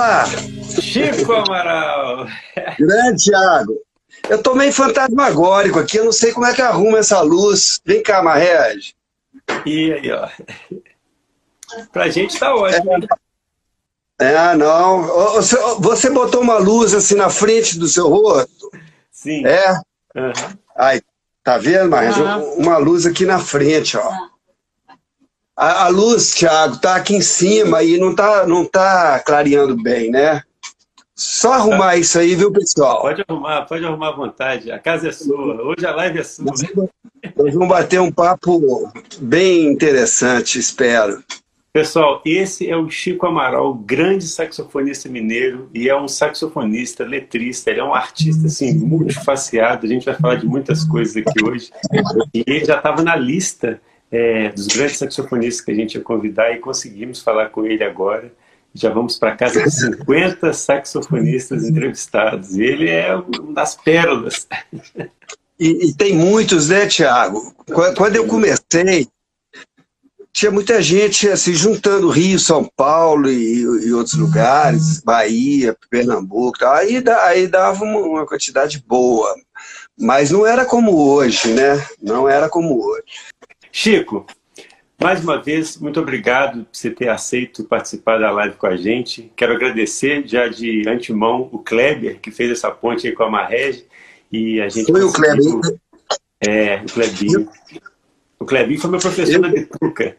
Opa! Chico Amaral! Grande, Thiago. Eu tô meio fantasmagórico aqui, eu não sei como é que arruma essa luz. Vem cá, Marrege. E aí, ó. Pra gente tá ótimo. É, é não. Você, botou uma luz assim na frente do seu rosto? Sim. É? Uhum. Aí, tá vendo, Marrege? Uhum. Uma luz aqui na frente, ó. A, a luz, Thiago, tá aqui em cima e não tá, não tá clareando bem, né? Só arrumar isso aí, viu, pessoal? Pode arrumar, pode arrumar à vontade. A casa é sua. Hoje a live é sua. Nós vamos bater um papo bem interessante, espero. Pessoal, esse é o Chico Amaral, grande saxofonista mineiro, e é um saxofonista, letrista, ele é um artista assim, multifaciado, a gente vai falar de muitas coisas aqui hoje. E ele já estava na lista é, dos grandes saxofonistas que a gente ia convidar e conseguimos falar com ele agora. Já vamos para casa de 50 saxofonistas entrevistados. E ele é uma das pérolas. E, e tem muitos, né, Tiago? Quando eu comecei, tinha muita gente assim, juntando Rio, São Paulo e, e outros lugares, Bahia, Pernambuco. Aí, aí dava uma, uma quantidade boa. Mas não era como hoje, né? Não era como hoje. Chico, mais uma vez, muito obrigado por você ter aceito participar da live com a gente. Quero agradecer já de antemão o Kleber, que fez essa ponte aí com a Marrege. E a gente foi o Kleber. É, o Klebinho. O Klebinho foi meu professor Eu... da Bituca.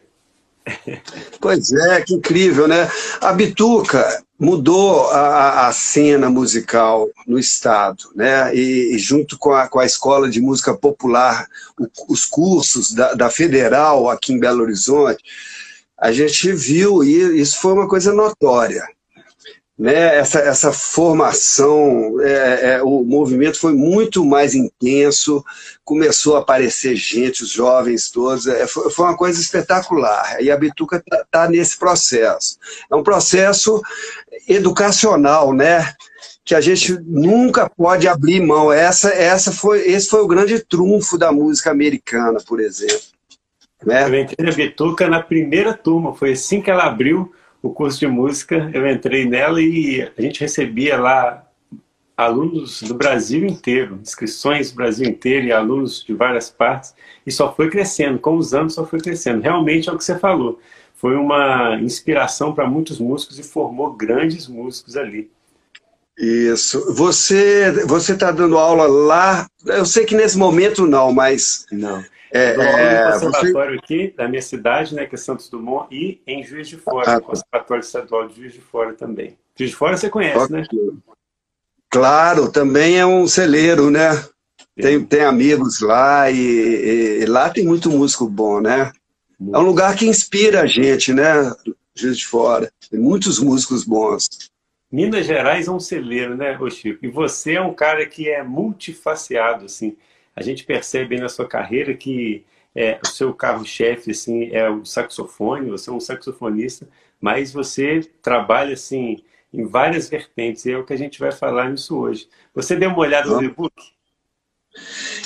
Pois é, que incrível, né? A Bituca mudou a, a cena musical no Estado, né? E, e junto com a, com a Escola de Música Popular, o, os cursos da, da Federal aqui em Belo Horizonte, a gente viu, e isso foi uma coisa notória, né, essa, essa formação, é, é, o movimento foi muito mais intenso, começou a aparecer gente, os jovens todos, é, foi, foi, uma coisa espetacular. E a Bituca está tá nesse processo. É um processo educacional, né? Que a gente nunca pode abrir mão. Essa, essa foi, esse foi o grande trunfo da música americana, por exemplo. Né? Eu entrei na Bituca na primeira turma, foi assim que ela abriu o curso de música, eu entrei nela e a gente recebia lá alunos do Brasil inteiro, inscrições do Brasil inteiro e alunos de várias partes, e só foi crescendo, com os anos só foi crescendo. Realmente é o que você falou, foi uma inspiração para muitos músicos e formou grandes músicos ali. Isso. Você você está dando aula lá? Eu sei que nesse momento não, mas não. É, Dou é, no conservatório você... aqui da minha cidade, né, que é Santos Dumont, e em Juiz de Fora, ah, Conservatório Estadual de Juiz de Fora também. Juiz de Fora você conhece, okay. né? Claro, também é um celeiro, né? Tem, tem amigos lá e, e, lá tem muito músico bom, né? Muito. É um lugar que inspira a gente, né? Juiz de Fora. Tem muitos músicos bons. Minas Gerais é um celeiro, né, Chico? E você é um cara que é multifaciado, assim a gente percebe na sua carreira que é, o seu carro-chefe assim, é o saxofone, você é um saxofonista, mas você trabalha assim em várias vertentes, e é o que a gente vai falar nisso hoje. Você deu uma olhada no e-book?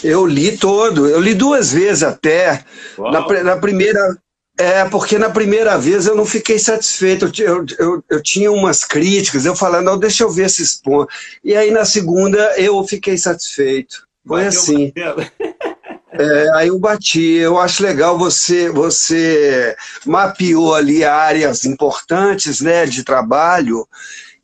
Eu li todo, eu li duas vezes até. Na, na, primeira. É, porque na primeira vez eu não fiquei satisfeito. Eu, eu, eu, eu tinha umas críticas, eu falando, não, deixa eu ver esses pontos. E aí na segunda eu fiquei satisfeito. Foi Bateu assim. É, aí eu bati. Eu acho legal você você mapeou ali áreas importantes, né, de trabalho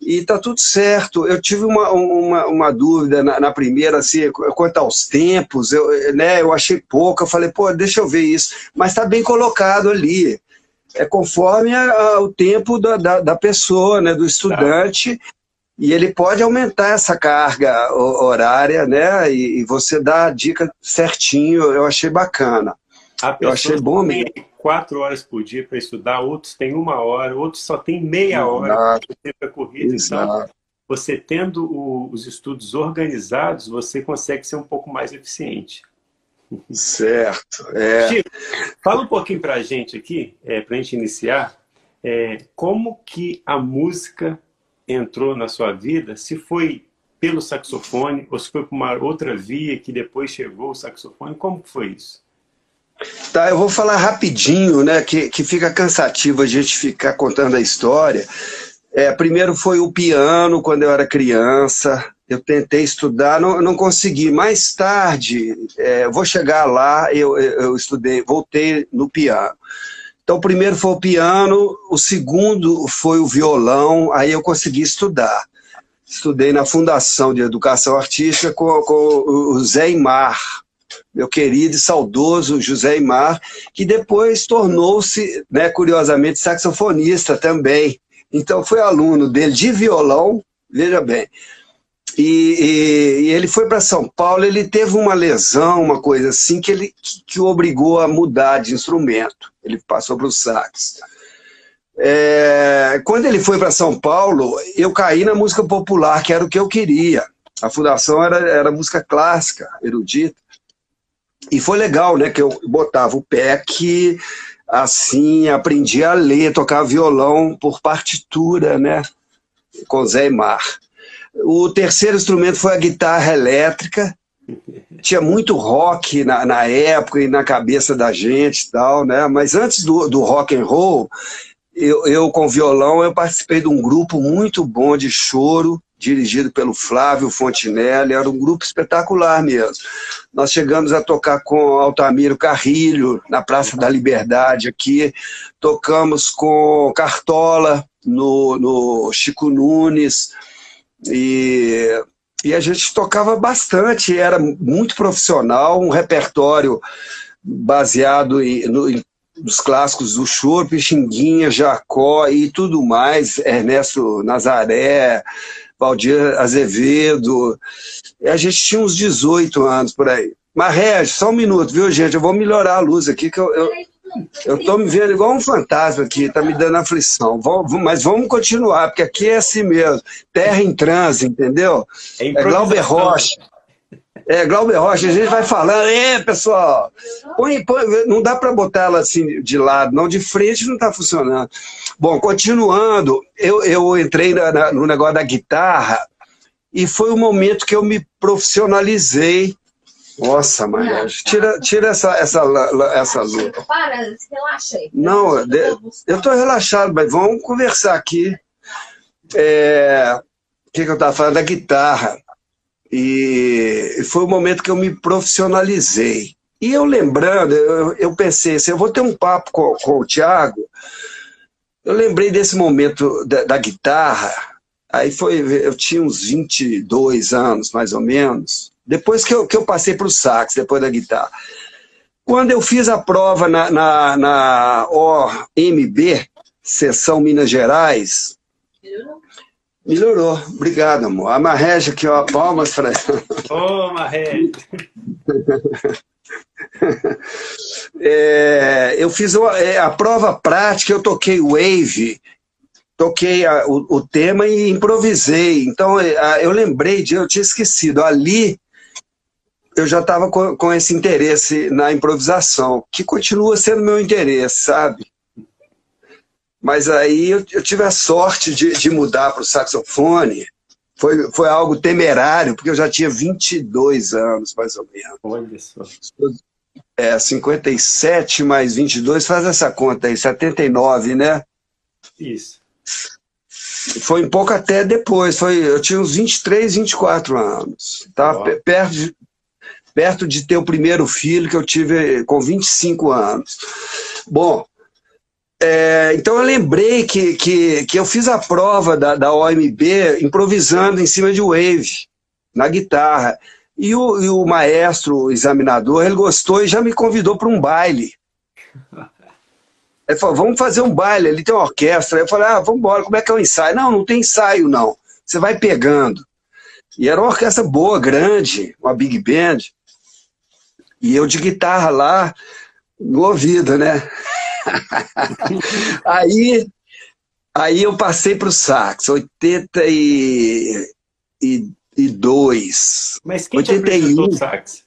e tá tudo certo. Eu tive uma, uma, uma dúvida na, na, primeira, assim, quanto aos tempos, eu, né, eu achei pouco, eu falei, pô, deixa eu ver isso. Mas tá bem colocado ali. É conforme a, a, o tempo da, da, da, pessoa, né, do estudante. Tá e ele pode aumentar essa carga horária, né? E, você dá a dica certinho, eu achei bacana. eu achei bom mesmo. quatro horas por dia para estudar, outros têm uma hora, outros só tem meia hora para corrida. Então, você tendo o, os estudos organizados, você consegue ser um pouco mais eficiente. Certo. É. Chico, fala um pouquinho para a gente aqui, é, para a gente iniciar, é, como que a música entrou na sua vida, se foi pelo saxofone ou se foi por uma outra via que depois chegou o saxofone, como foi isso? Tá, eu vou falar rapidinho, né, que, que fica cansativo a gente ficar contando a história. É, primeiro foi o piano, quando eu era criança. Eu tentei estudar, não, não consegui. Mais tarde, é, vou chegar lá, eu, eu estudei, voltei no piano. Então, o primeiro foi o piano, o segundo foi o violão, aí eu consegui estudar. Estudei na Fundação de Educação Artística com, com o Zé Imar, meu querido e saudoso José Imar, que depois tornou-se, né, curiosamente, saxofonista também. Então, fui aluno dele de violão, veja bem. E, e, e ele foi para São Paulo, ele teve uma lesão, uma coisa assim, que, ele, que, que o obrigou a mudar de instrumento. Ele passou para o sax. É, quando ele foi para São Paulo, eu caí na música popular, que era o que eu queria. A fundação era, era música clássica, erudita. E foi legal, né? Que eu botava o pé que assim aprendi a ler, tocar violão por partitura, né? Com Zé Mar. O terceiro instrumento foi a guitarra elétrica. Tinha muito rock na, na época e na cabeça da gente e tal, né? Mas antes do, do rock and roll, eu, eu com violão, eu participei de um grupo muito bom de choro, dirigido pelo Flávio Fontinelli, era um grupo espetacular mesmo. Nós chegamos a tocar com Altamiro Carrilho, na Praça da Liberdade aqui, tocamos com Cartola, no, no Chico Nunes, e, e a gente tocava bastante, era muito profissional, um repertório baseado em, no, em clássicos do Choro, Pixinguinha, Jacó e tudo mais, Ernesto Nazaré, Valdir Azevedo. A gente tinha uns 18 anos por aí. Mas, Regis, só um minuto, viu, gente? Eu vou melhorar a luz aqui, que eu, eu, eu tô me vendo igual um fantasma aqui, tá me dando aflição. Vamos, mas vamos continuar, porque aqui é assim mesmo. Terra em transe, entendeu? É, é Glauber Rocha. É, Glauber Rocha, a gente vai falando, é, pessoal, põe, põe, não dá para botar ela assim de lado, não, de frente não está funcionando. Bom, continuando, eu, eu entrei na, na, no negócio da guitarra e foi o momento que eu me profissionalizei. Nossa, Maria, tira, tira essa, essa, essa luta. Para, relaxa aí. Não, eu estou relaxado, mas vamos conversar aqui. É, o que, que eu estava falando? Da guitarra. E foi o momento que eu me profissionalizei. E eu lembrando, eu, eu pensei assim, eu vou ter um papo com, com o Tiago. Eu lembrei desse momento da, da, guitarra. Aí foi, eu tinha uns 22 anos, mais ou menos. Depois que eu, que eu passei para o sax, depois da guitarra. Quando eu fiz a prova na, na, na OMB, Seção Minas Gerais, Melhorou. Obrigado, amor. A Marreja aqui, ó, palmas para ela. Ô, oh, Marreja. é, eu fiz a, é, a, prova prática, eu toquei Wave, toquei a, o, o, tema e improvisei. Então, é, a, eu lembrei de, eu tinha esquecido, ali eu já estava com, com esse interesse na improvisação, que continua sendo meu interesse, sabe? Mas aí eu, eu tive a sorte de, de mudar para o saxofone. Foi, foi algo temerário, porque eu já tinha 22 anos, mais ou menos. Olha só. É, 57 mais 22, faz essa conta aí, 79, né? Isso. Foi um pouco até depois, foi, eu tinha uns 23, 24 anos. Estava perto de, perto de ter o primeiro filho, que eu tive com 25 anos. Bom, é, então eu lembrei que, que, que eu fiz a prova da, da OMB improvisando em cima de Wave, na guitarra. E o, e o maestro, o examinador, ele gostou e já me convidou para um baile. Ele falou, vamos fazer um baile, ali tem uma orquestra. Eu falei, ah, vamos embora, como é que é o ensaio? Não, não tem ensaio, não. Você vai pegando. E era uma orquestra boa, grande, uma big band. E eu de guitarra lá, no ouvido, né? aí, aí eu passei para o sax, 82. Mas quem 81, te sax?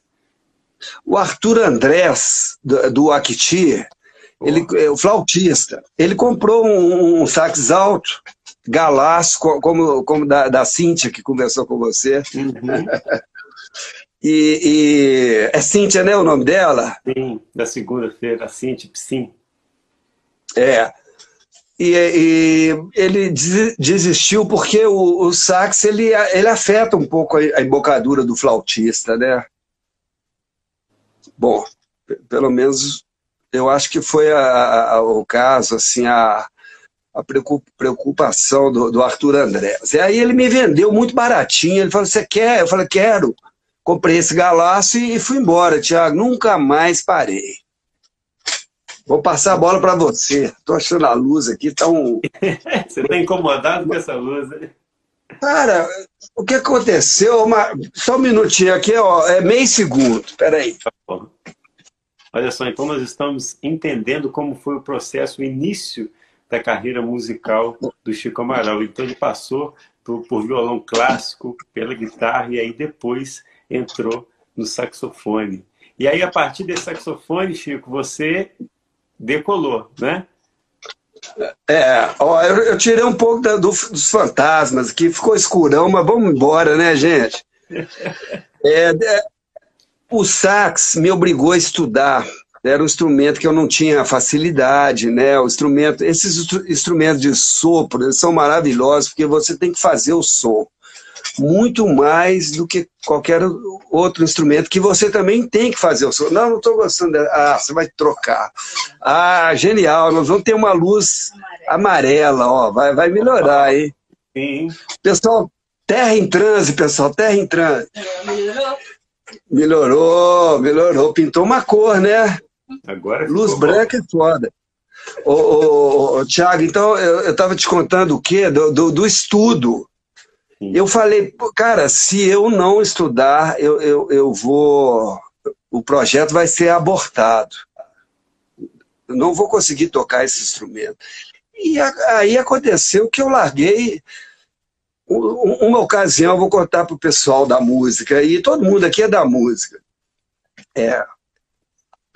O Arthur Andrés, do, do Acti, ele, é o flautista, ele comprou um, um sax alto, galaço, como, como da, da Cíntia, que conversou com você. Uhum. e, e, é Cíntia, né, o nome dela? Sim, da segunda-feira, Cíntia, sim. É. e, e, ele desistiu porque o, o, sax ele, ele afeta um pouco a, embocadura do flautista, né? Bom, pelo menos eu acho que foi a, a, o caso, assim, a, a preocupação do, do Arthur André. E aí ele me vendeu muito baratinho, ele falou, você quer? Eu falei, quero. Comprei esse galaço e, fui embora, Tiago, nunca mais parei. Vou passar a bola para você. Estou achando a luz aqui tão. você está incomodado com essa luz, né? Cara, o que aconteceu? Uma... Só um minutinho aqui, ó, é meio segundo. Espera aí. Tá Olha só, então nós estamos entendendo como foi o processo, o início da carreira musical do Chico Amaral. Então ele passou por, por violão clássico, pela guitarra e aí depois entrou no saxofone. E aí, a partir desse saxofone, Chico, você decolou, né? É, ó, eu, eu tirei um pouco da, do, dos fantasmas aqui, ficou escurão, mas vamos embora, né, gente? É, é, o sax me obrigou a estudar. Era um instrumento que eu não tinha facilidade, né? O instrumento, esses instrumentos de sopro, eles são maravilhosos porque você tem que fazer o som muito mais do que qualquer outro instrumento que você também tem que fazer o som. Não, não estou gostando. Ah, você vai trocar. Ah, genial. Nós vamos ter uma luz amarela, ó. Vai, vai melhorar, hein? Sim. Pessoal, terra em transe, pessoal. Terra em transe. Melhorou? Melhorou, melhorou. Pintou uma cor, né? Agora Luz branca bom. é foda. Ô, ô, ô, Tiago, então eu estava te contando o quê? Do, do, do estudo. Eu falei, cara, se eu não estudar, eu, eu, eu vou. O projeto vai ser abortado. Eu não vou conseguir tocar esse instrumento. E aí aconteceu que eu larguei. Uma ocasião, eu vou contar para o pessoal da música, e todo mundo aqui é da música. É,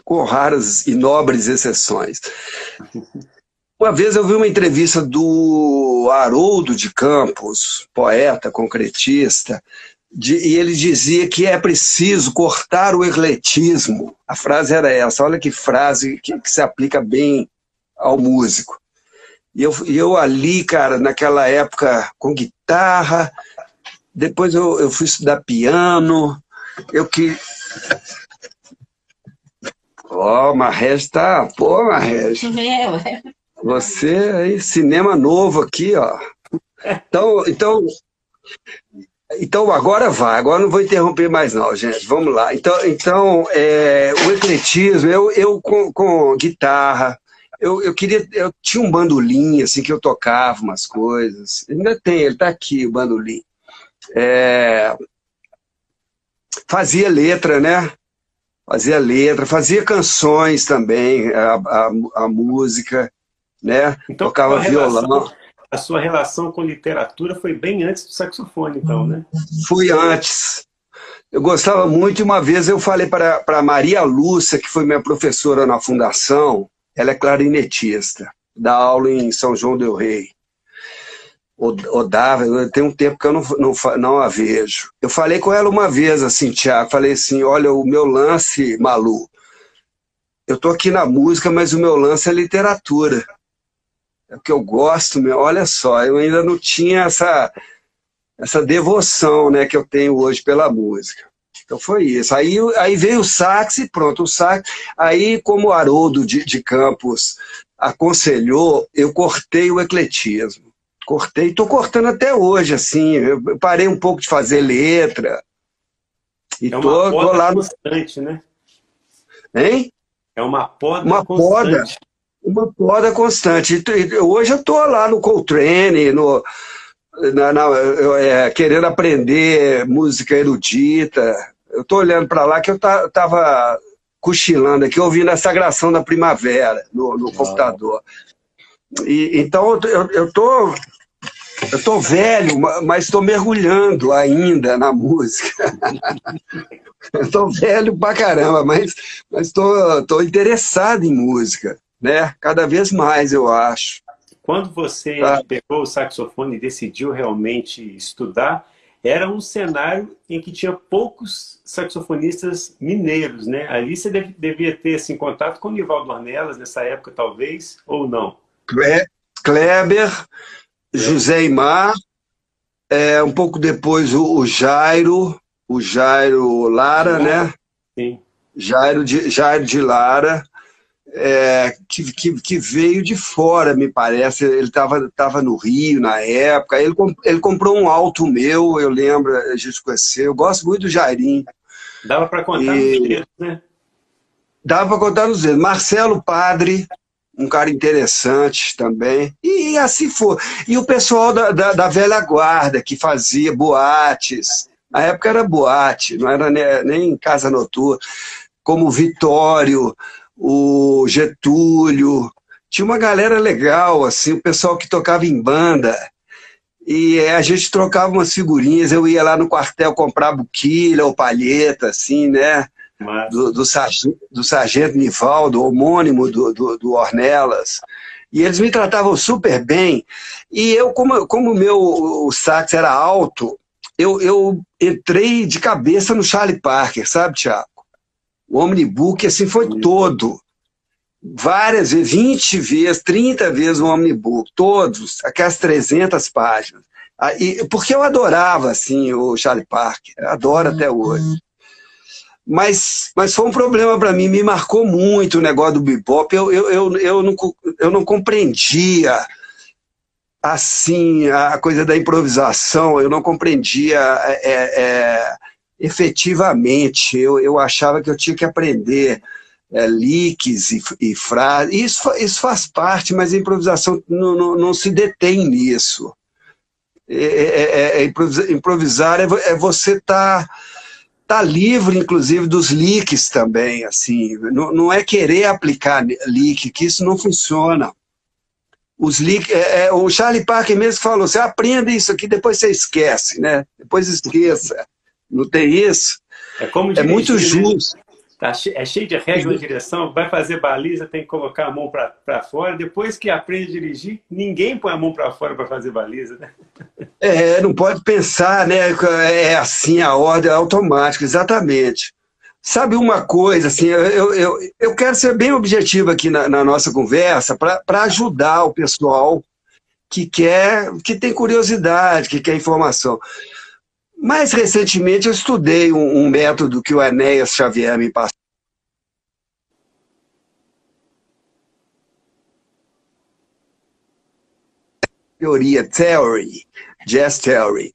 com raras e nobres exceções. Uma vez eu vi uma entrevista do Haroldo de Campos, poeta, concretista, de, e ele dizia que é preciso cortar o ecletismo. A frase era essa, olha que frase que, que se aplica bem ao músico. E eu, eu ali, cara, naquela época, com guitarra, depois eu, eu fui estudar piano, eu que... Ó, oh, Marrege tá... Pô, Marrege. É, você aí, cinema novo aqui, ó. Então, então, então agora vai, agora não vou interromper mais não, gente. Vamos lá. Então, então é, o ecletismo, eu, eu com, com guitarra, eu, eu queria, eu tinha um bandolim, assim, que eu tocava umas coisas. Ainda tem, ele tá aqui, o bandolim. É, fazia letra, né? Fazia letra, fazia canções também, a, a, a música né? Então, Tocava violão. Relação, a sua relação com literatura foi bem antes do saxofone, então, né? Fui antes. Eu gostava muito, uma vez eu falei para a Maria Lúcia, que foi minha professora na fundação, ela é clarinetista, dá aula em São João del Rei. O dava, tem um tempo que eu não, não, não a vejo. Eu falei com ela uma vez, assim, Tiago, falei assim, olha, o meu lance, Malu, eu tô aqui na música, mas o meu lance é literatura é o que eu gosto, meu. Olha só, eu ainda não tinha essa, essa devoção né, que eu tenho hoje pela música. Então foi isso. Aí, aí veio o sax e pronto, o sax. Aí, como o Haroldo de, de Campos aconselhou, eu cortei o ecletismo. Cortei, estou cortando até hoje, assim. Eu parei um pouco de fazer letra. E é uma tô, poda tô lá constante, né? Hein? É uma poda uma constante. Poda uma poda constante. Hoje eu estou lá no Coltrane, no, na, na, é, querendo aprender música erudita. Eu estou olhando para lá que eu estava cochilando aqui, ouvindo a Sagração da Primavera no, no computador. E, então eu estou eu tô velho, mas estou mergulhando ainda na música. Estou velho pra caramba, mas estou tô, tô interessado em música né? Cada vez mais, eu acho. Quando você tá. pegou o saxofone e decidiu realmente estudar, era um cenário em que tinha poucos saxofonistas mineiros, né? Ali você devia ter assim, contato com o Nivaldo Ornelas nessa época, talvez, ou não? Kleber, é. José Imar, é, um pouco depois o, o, Jairo, o Jairo Lara, né? Sim. Jairo de, Jairo de Lara, é, que, que, que, veio de fora, me parece. Ele estava tava no Rio na época. Ele, ele comprou um alto meu, eu lembro, a gente conheceu. Eu gosto muito do Jairinho. Dava para contar e... nos dedos, né? Dava para contar nos dedos. Marcelo Padre, um cara interessante também. E, assim foi. E o pessoal da, da, da, velha guarda, que fazia boates. Na época era boate, não era nem, nem casa noturna. Como o Vitório, o Getúlio. Tinha uma galera legal, assim, o pessoal que tocava em banda. E a gente trocava umas figurinhas, eu ia lá no quartel comprar buquilha ou palheta, assim, né? Do, do, sargento, do sargento Nivaldo, homônimo do, do, do Ornelas. E eles me tratavam super bem. E eu, como, como o meu o sax era alto, eu, eu entrei de cabeça no Charlie Parker, sabe, Tiago? O Omnibook, assim, foi todo. Várias vezes, 20 vezes, 30 vezes o Omnibook, todos, aquelas 300 páginas. Aí, porque eu adorava, assim, o Charlie Parker, adoro até hoje. Mas, mas foi um problema para mim, me marcou muito o negócio do bebop. Eu, eu, eu, eu, não, eu não compreendia assim a coisa da improvisação, eu não compreendia é, é, efetivamente. Eu, eu achava que eu tinha que aprender é, leaks e, e frases. Isso, isso faz parte, mas a improvisação não, não, não se detém nisso. É, é, é, é improvisar é, você estar. Tá tá livre, inclusive, dos leaks também, assim. Não, não é querer aplicar leak, que isso não funciona. Os leaks, é, é, o Charlie Parker mesmo falou, você aprende isso aqui, depois você esquece, né? Depois esqueça. Não tem isso? É, como dirigir, é muito né? justo. Tá, é cheio de regras de direção, vai fazer baliza, tem que colocar a mão para fora. Depois que aprende a dirigir, ninguém põe a mão para fora para fazer baliza, né? É, não pode pensar, né? É assim, a ordem é automática, exatamente. Sabe uma coisa, assim, eu, eu, eu quero ser bem objetivo aqui na, na nossa conversa para ajudar o pessoal que quer, que tem curiosidade, que quer informação. Mais recentemente, eu estudei um, um método que o Enéas Xavier me passou. Teoria, theory, jazz theory.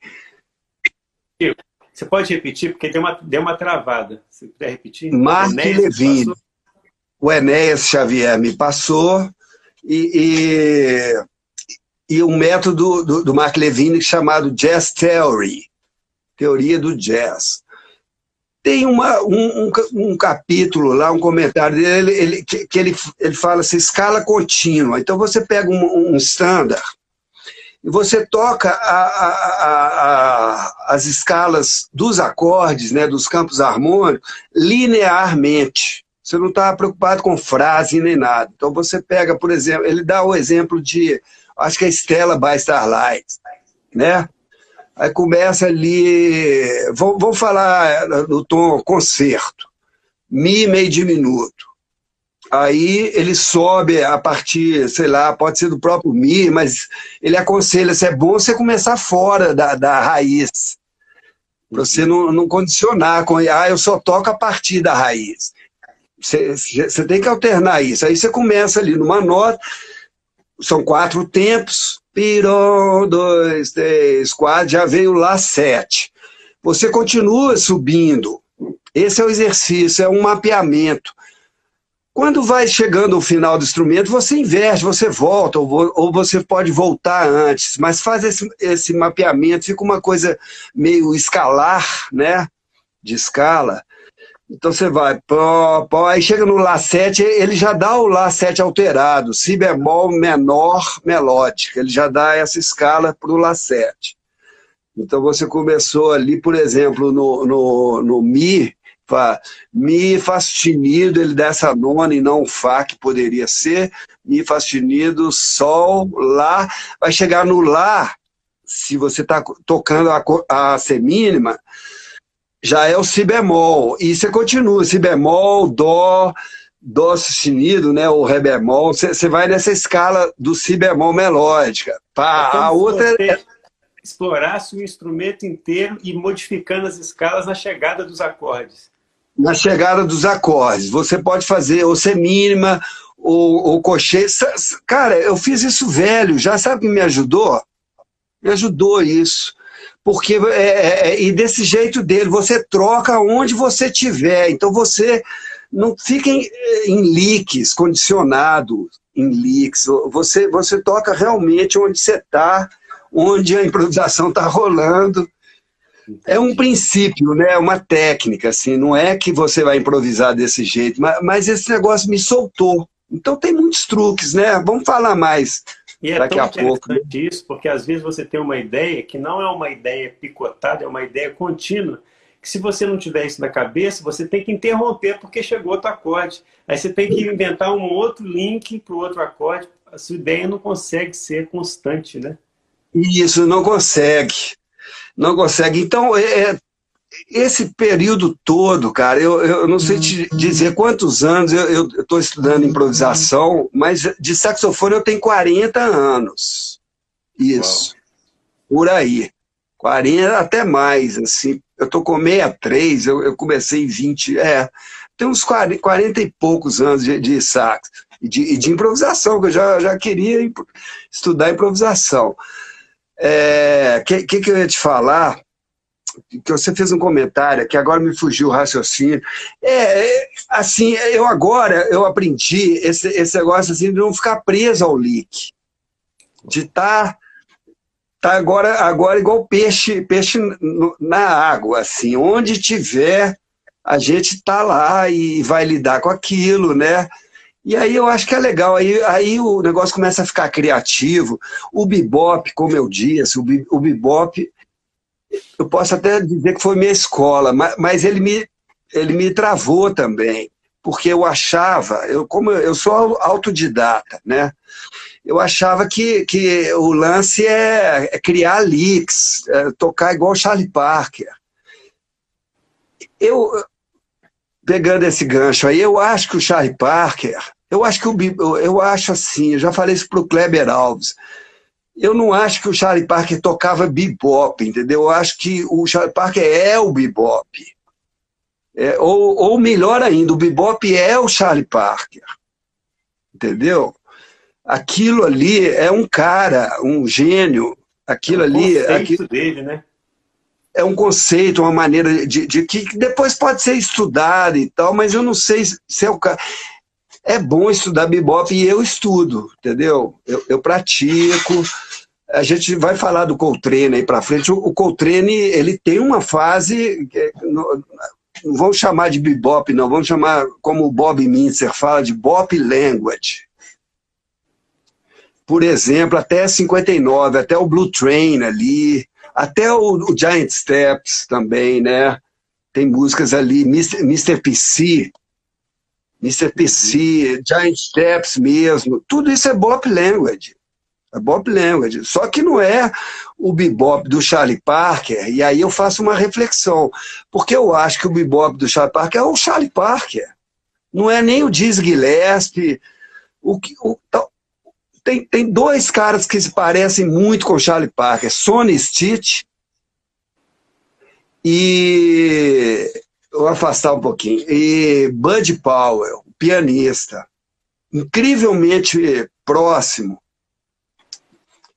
Você pode repetir, porque deu uma, deu uma travada. Se puder repetir. Mark Levine. O Enéas Xavier me passou e, e, e um método do, do Mark Levine chamado Jazz Theory teoria do jazz. Tem uma, um, um, um capítulo lá, um comentário dele, ele, que, que, ele, ele fala assim, escala contínua. Então você pega um, um standard e você toca a, a, a, as escalas dos acordes, né, dos campos harmônicos, linearmente. Você não está preocupado com frase nem nada. Então você pega, por exemplo, ele dá o exemplo de, acho que é Stella by Starlight, né? Aí começa ali, vamos falar no tom concerto, Mi meio diminuto. Aí ele sobe a partir, sei lá, pode ser do próprio Mi, mas ele aconselha se é bom você começar fora da, da raiz. Você não, não condicionar com, ah, eu só toco a partir da raiz. Você tem que alternar isso. Aí você começa ali numa nota, são quatro tempos, Pirou, dois, três, quatro, já veio lá sete. Você continua subindo. Esse é o exercício, é um mapeamento. Quando vai chegando ao final do instrumento, você inverte, você volta, ou, ou você pode voltar antes, mas faz esse, esse mapeamento, fica uma coisa meio escalar, né? De escala. Então você vai, aí chega no Lá7, ele já dá o Lá7 alterado, Si bemol menor melódica, ele já dá essa escala para o Lá7. Então você começou ali, por exemplo, no, no, no Mi, Fá, Mi Fá sustenido, ele dá essa nona e não Fá, que poderia ser, Mi Fá sustenido, Sol, Lá, vai chegar no Lá, se você está tocando a, a semínima, já é o si bemol. E você continua, si bemol, dó, dó sustenido, né, ou ré bemol, você vai nessa escala do si bemol melódica. Pá, é a outra é... explorasse o instrumento inteiro e modificando as escalas na chegada dos acordes. Na chegada dos acordes. Você pode fazer ou semínima, ou, ou cochê. Cara, eu fiz isso velho, já sabe que me ajudou? Me ajudou isso. Porque, é, é, é, e desse jeito dele, você troca onde você tiver. Então você não fica em, em leaks, condicionado em leaks. Você, você toca realmente onde você está, onde a improvisação está rolando. É um princípio, né? É uma técnica, assim. Não é que você vai improvisar desse jeito, mas, mas esse negócio me soltou. Então tem muitos truques, né? Vamos falar mais e é daqui tão a pouco. Isso, porque às vezes você tem uma ideia que não é uma ideia picotada, é uma ideia contínua, que se você não tiver isso na cabeça, você tem que interromper porque chegou outro acorde. Aí você tem que inventar um outro link para o outro acorde. A sua ideia não consegue ser constante, né? Isso, não consegue. Não consegue. Então, é, é esse período todo, cara, eu, eu não sei te dizer quantos anos eu estou estudando improvisação, mas de saxofone eu tenho 40 anos. Isso. Uau. Por aí. 40 até mais, assim. Eu estou com 63, eu, eu comecei em 20, é. Tem uns 40, 40 e poucos anos de, de sax. E de, de, improvisação, que eu já, já queria estudar improvisação. O é, que, que, que eu ia te falar? Que você fez um comentário que agora me fugiu o raciocínio. É, é, assim, eu agora eu aprendi esse, esse negócio assim de não ficar preso ao leak. De estar tá, tá agora, agora igual peixe, peixe na água, assim, onde tiver, a gente tá lá e vai lidar com aquilo, né? E aí eu acho que é legal, aí, aí o negócio começa a ficar criativo. O bebop, como eu disse, o, o bebop eu posso até dizer que foi minha escola, mas, mas ele, me, ele me travou também, porque eu achava, eu, como eu sou autodidata, né? Eu achava que, que o lance é, é criar leaks, é tocar igual Charlie Parker. Eu, pegando esse gancho aí, eu acho que o Charlie Parker, eu acho que o, eu acho assim, eu já falei isso para o Kleber Alves, eu não acho que o Charlie Parker tocava bebop, entendeu? Eu acho que o Charlie Parker é o bebop. É, ou, ou melhor ainda, o bebop é o Charlie Parker. Entendeu? Aquilo ali é um cara, um gênio. Aquilo é um ali. Aquilo, dele, né? É um conceito, uma maneira de, de, que depois pode ser estudado e tal, mas eu não sei se é o cara é bom estudar bebop e eu estudo, entendeu? Eu, eu pratico. A gente vai falar do Coltrane aí para frente. O, Coltrane, ele tem uma fase, não, vamos chamar de bebop, não, vamos chamar, como o Bob Mintzer fala, de bop language. Por exemplo, até 59, até o Blue Train ali, até o, o Giant Steps também, né? Tem músicas ali. Mr. PC, Mr. PC, Giant Steps mesmo, tudo isso é bop language. É bop language. Só que não é o bebop do Charlie Parker, e aí eu faço uma reflexão. Porque eu acho que o bebop do Charlie Parker é o Charlie Parker. Não é nem o Dizzy Gillespie. O, o, tem, tem dois caras que se parecem muito com o Charlie Parker. Sonny Stitch e vou afastar um pouquinho. E Bud Powell, pianista, incrivelmente próximo.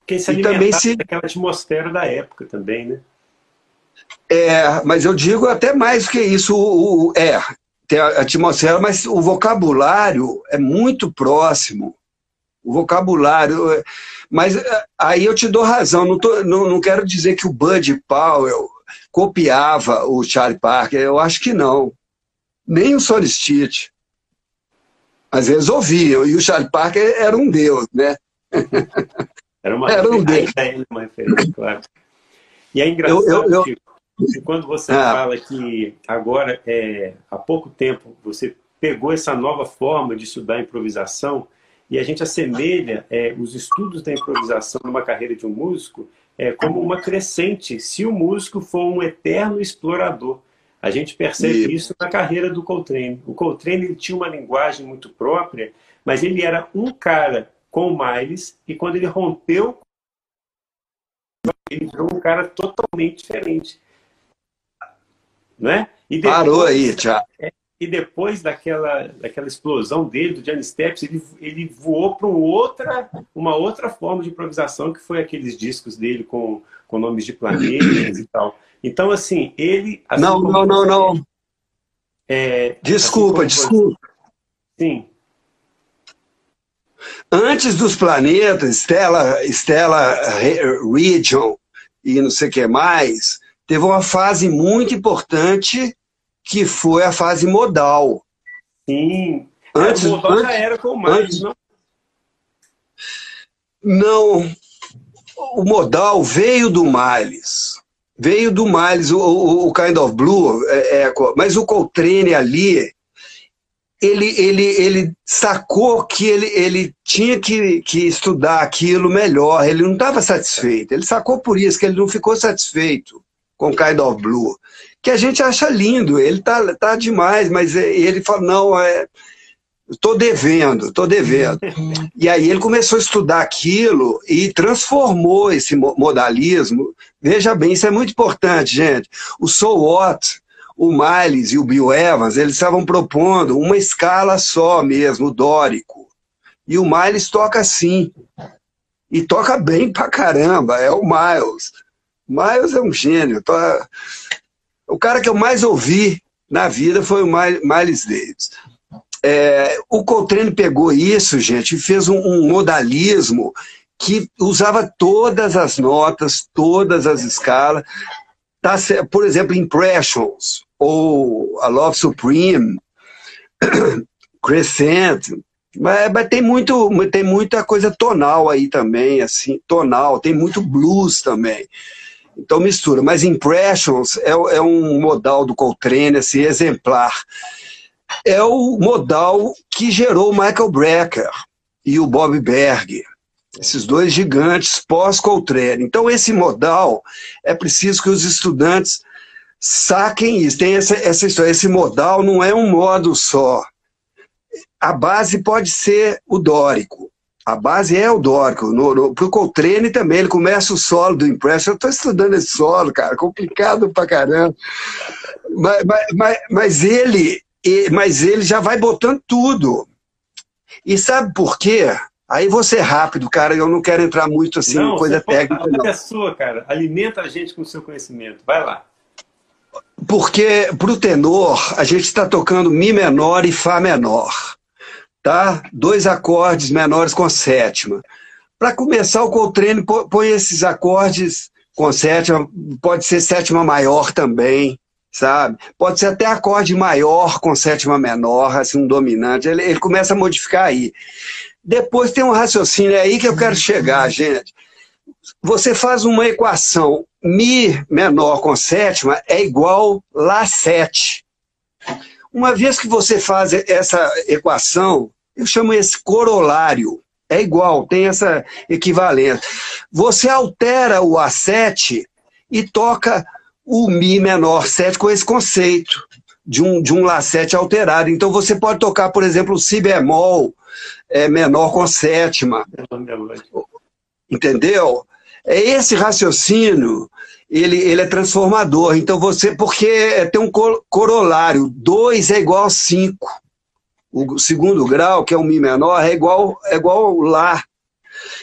Quem se e também se aquela atmosfera da época também, né? É, mas eu digo até mais do que isso. O, o, é, tem a atmosfera, mas o vocabulário é muito próximo. O vocabulário. É, mas é, aí eu te dou razão. Não, tô, não, não quero dizer que o Bud Powell copiava o Charlie Parker, eu acho que não. Nem o Solistite. Às vezes ouviam, e o Charlie Parker era um deus, né? Era, uma era um deus. Uma referência, claro. E é engraçado eu, eu, eu... que quando você ah. fala que agora, é, há pouco tempo, você pegou essa nova forma de estudar improvisação e a gente assemelha é, os estudos da improvisação numa carreira de um músico é, como uma crescente, se o músico for um eterno explorador. A gente percebe e... isso na carreira do Coltrane. O Coltrane tinha uma linguagem muito própria, mas ele era um cara com o Miles, e quando ele rompeu, ele virou um cara totalmente diferente. Né? E depois, Parou aí, Tiago. É, e depois daquela, daquela explosão dele, do Johnny Steps, ele, ele voou para outra, uma outra forma de improvisação, que foi aqueles discos dele com, com nomes de planetas e tal. Então, assim, ele... Assim não, não, não, não. É, desculpa, assim desculpa. Sim. Antes dos planetas, Stella, Stella Region e não sei o que mais, teve uma fase muito importante que foi a fase modal. Sim. Antes, é, modal antes, já era com o Miles, não? Não. O modal veio do Miles. Veio do Miles, o, o, o Kind of Blue, é, é, mas o Coltrane ali, ele, ele, ele sacou que ele, ele tinha que, que estudar aquilo melhor, ele não estava satisfeito. Ele sacou por isso que ele não ficou satisfeito com Kind of Blue que a gente acha lindo, ele tá, tá demais, mas ele fala, não, é, estou devendo, estou devendo. E aí ele começou a estudar aquilo e transformou esse modalismo. Veja bem, isso é muito importante, gente. O So What, o Miles e o Bill Evans, eles estavam propondo uma escala só mesmo, dórico. E o Miles toca assim. E toca bem pra caramba, é o Miles. Miles é um gênio. O cara que eu mais ouvi na vida foi o Miles Davis. É, o Coltrane pegou isso, gente, e fez um, um, modalismo que usava todas as notas, todas as escalas. Tá, por exemplo, Impressions, ou A Love Supreme, Crescent. Mas, mas, tem, muito, tem muita coisa tonal aí também, assim, tonal, tem muito blues também. Então mistura. Mas Impressions é, é um modal do Coltrane, assim, exemplar. É o modal que gerou Michael Brecker e o Bob Berg. Esses dois gigantes pós-Coltrane. Então, esse modal, é preciso que os estudantes saquem isso. Tem essa, essa história. Esse modal não é um modo só. A base pode ser o dórico. A base é o dórico. Para o Coltrane também, ele começa o solo do Impression. Eu estou estudando esse solo, cara, complicado pra caramba. Mas, mas, mas, ele, mas ele já vai botando tudo. E sabe por quê? Aí você rápido, cara, eu não quero entrar muito assim não, coisa técnica. Pode, a é sua, cara. Alimenta a gente com o seu conhecimento. Vai lá. Porque para o tenor, a gente está tocando Mi menor e Fá menor tá? Dois acordes menores com sétima. Para começar o Coltrane, põe esses acordes com sétima, pode ser sétima maior também, sabe? Pode ser até acorde maior com sétima menor, assim, um dominante. Ele, ele começa a modificar aí. Depois tem um raciocínio aí que eu quero chegar, gente. Você faz uma equação Mi menor com sétima é igual Lá7. Uma vez que você faz essa equação, eu chamo esse corolário. É igual, tem essa equivalência. Você altera o A7 e toca o Mi menor 7 com esse conceito de um, de um Lá7 alterado. Então você pode tocar, por exemplo, o Si bemol é, menor com sétima. Entendeu? É esse raciocínio, ele, ele é transformador. Então você, porque tem um corolário, 2 é igual a 5 o segundo grau, que é um Mi menor, é igual, é igual ao Lá.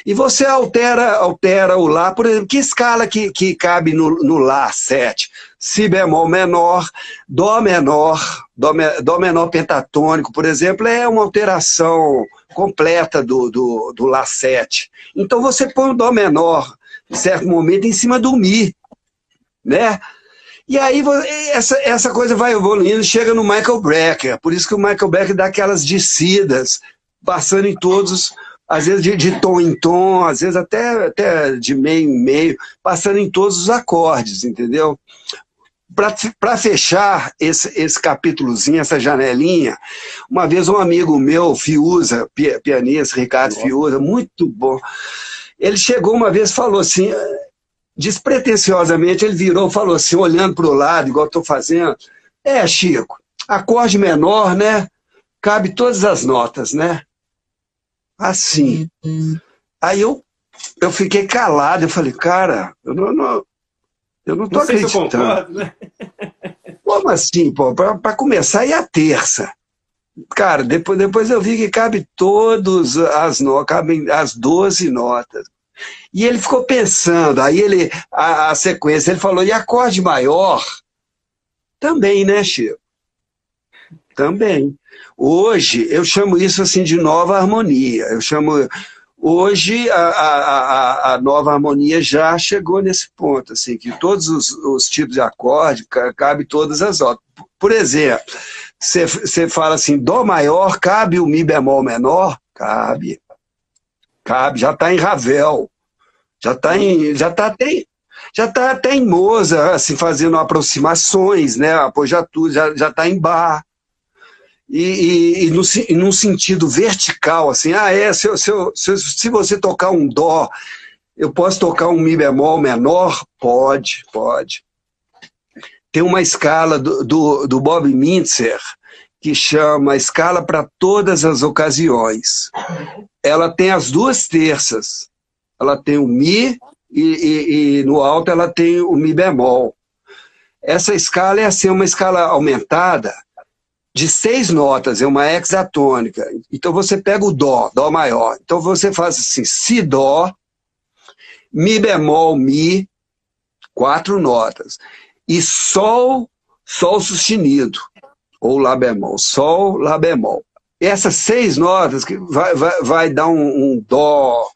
E você altera, altera o Lá, por exemplo, que escala que, que cabe no, no Lá 7? Si bemol menor, Dó menor, Dó, Dó menor pentatônico, por exemplo, é uma alteração completa do, do, do Lá 7. Então você põe o Dó menor, em certo momento, em cima do Mi, né? E aí essa, essa coisa vai evoluindo, chega no Michael Brecker. Por isso que o Michael Brecker dá aquelas descidas, passando em todos, às vezes de, de tom em tom, às vezes até, até de meio em meio, passando em todos os acordes, entendeu? Para fechar esse, esse capítulozinho, essa janelinha, uma vez um amigo meu, Fiuza, pianista, Ricardo Fiuza, muito bom, ele chegou uma vez e falou assim, despretensiosamente, ele virou e falou assim, olhando para o lado, igual estou fazendo, É, Chico, acorde menor, né? Cabe todas as notas, né? Assim. Aí eu, eu fiquei calado, eu falei, cara, eu não, não eu não tô não acreditando. Se concordo, né? Como assim, pô? Para começar, e a terça? Cara, depois, depois eu vi que cabe todas as notas, cabem as 12 notas. E ele ficou pensando, aí ele, a, a, sequência, ele falou, e acorde maior? Também, né, Chico? Também. Hoje, eu chamo isso assim de nova harmonia. Eu chamo. Hoje, a, a, a nova harmonia já chegou nesse ponto, assim, que todos os, os tipos de acorde cabe todas as notas. Por exemplo, você fala assim, Dó maior, cabe o Mi bemol menor? Cabe. Cabe, já está em Ravel. Já está em. Já está até. Já está até em Moza, assim, fazendo aproximações, né? Apoiatura, já, já está em Bar. E, e, e, no, e num sentido vertical, assim, ah, é, se, se, se, se você tocar um Dó, eu posso tocar um Mi bemol menor? Pode, pode. Tem uma escala do, do, do Bob Mintzer que chama Escala para Todas as Ocasiões. Ela tem as duas terças. Ela tem o Mi e, e, e no alto ela tem o Mi bemol. Essa escala é assim, uma escala aumentada de seis notas, é uma hexatônica. Então você pega o Dó, Dó maior. Então você faz assim, Si, Dó, Mi bemol, Mi, quatro notas e Sol, Sol sustenido, ou Lá bemol, Sol, Lá bemol. Essas seis notas que vai, vai, vai dar um, um Dó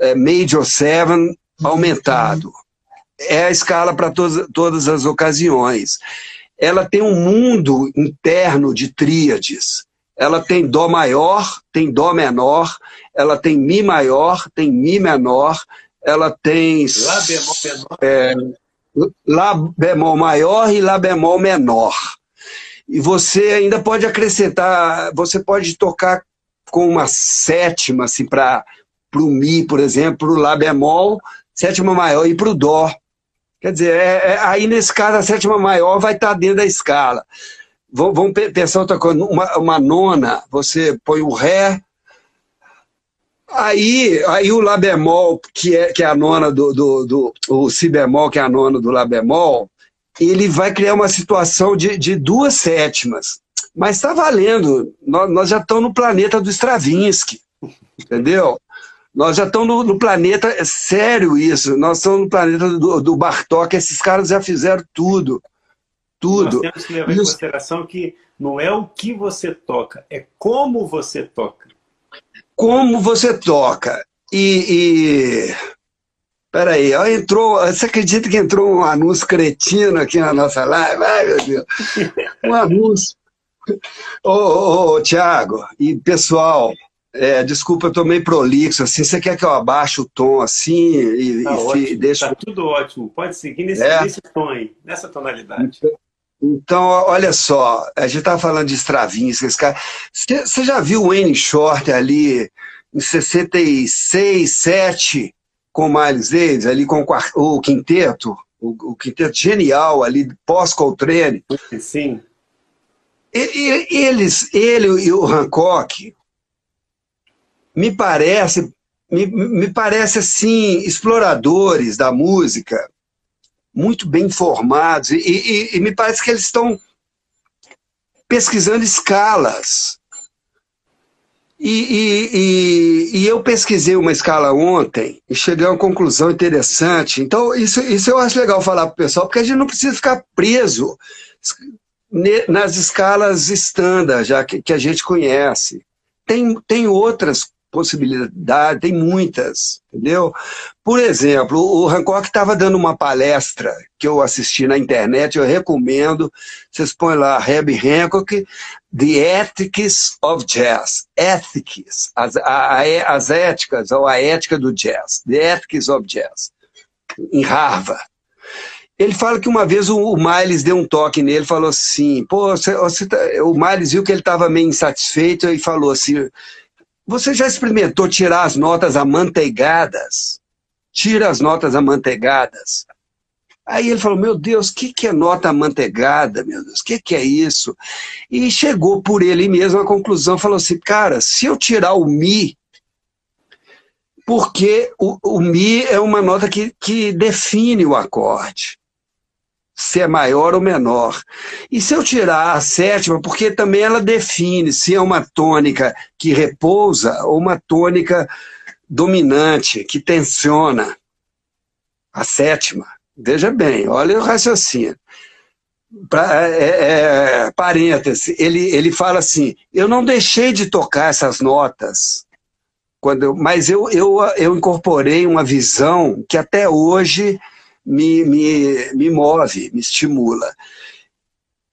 é, Major seven aumentado. É a escala para todas, todas as ocasiões. Ela tem um mundo interno de tríades. Ela tem Dó maior, tem Dó menor, ela tem Mi maior, tem Mi menor, ela tem. Lá bemol menor. É, Lá bemol maior e Lá bemol menor. E você ainda pode acrescentar, você pode tocar com uma sétima, assim, para o Mi, por exemplo, para o Lá bemol, sétima maior, e para o Dó. Quer dizer, é, é, aí nesse caso a sétima maior vai estar tá dentro da escala. Vamos pensar outra coisa, uma, uma nona, você põe o Ré, Aí, aí o Lá bemol, que é, que é a nona do, do, do, o Si bemol, que é a nona do Lá bemol, ele vai criar uma situação de, de duas sétimas. Mas está valendo. Nós, nós, já estamos no planeta do Stravinsky, entendeu? Nós já estamos no, no, planeta, é sério isso, nós estamos no planeta do, do Bartok, esses caras já fizeram tudo. Tudo. Nós temos que levar em consideração que não é o que você toca, é como você toca como você toca. E, e... Peraí, ó, entrou. Você acredita que entrou um anúncio cretino aqui na nossa live? Ai, meu Deus. Um anúncio. Ô, ô, ô Tiago, e pessoal, é, desculpa, eu tô meio prolixo, assim, você quer que eu abaixe o tom assim e, tá e ótimo, deixa... Tá tudo ótimo, pode seguir nesse, é? nesse tom aí, nessa tonalidade. Então, então, olha só, a gente estava falando de Stravinsky, esse cara. Você já viu o Wayne Short ali em 66, 7, com Miles Davis, ali com o quinteto, o, o quinteto genial ali, pós-Coltrane? Sim. Eles, ele e o Hancock, me parece, me, me parece assim, exploradores da música, muito bem informados, e, e, e me parece que eles estão pesquisando escalas. E, e, e, eu pesquisei uma escala ontem e cheguei a uma conclusão interessante. Então, isso, isso eu acho legal falar para o pessoal, porque a gente não precisa ficar preso nas escalas estándar, já que, que a gente conhece. Tem, tem outras possibilidade, tem muitas, entendeu? Por exemplo, o Hancock estava dando uma palestra que eu assisti na internet, eu recomendo, vocês põem lá, Reb Hancock, The Ethics of Jazz, Ethics, as, a, a, as éticas, ou a ética do jazz, The Ethics of Jazz, em Harvard. Ele fala que uma vez o, Miles deu um toque nele, falou assim, pô, você, você tá... o Miles viu que ele estava meio insatisfeito e falou assim, você já experimentou tirar as notas amanteigadas? Tira as notas amanteigadas. Aí ele falou, meu Deus, o que, que é nota manteigada, meu Deus, o que, que é isso? E chegou por ele mesmo à conclusão, falou assim, cara, se eu tirar o Mi, porque o, o Mi é uma nota que, que define o acorde, se é maior ou menor. E se eu tirar a sétima, porque também ela define se é uma tônica que repousa ou uma tônica dominante, que tensiona, a sétima. Veja bem, olha o raciocínio. Pra, é, é, é, parêntese, ele, ele fala assim: eu não deixei de tocar essas notas, quando eu, mas eu, eu, eu incorporei uma visão que até hoje me, me, me move, me estimula.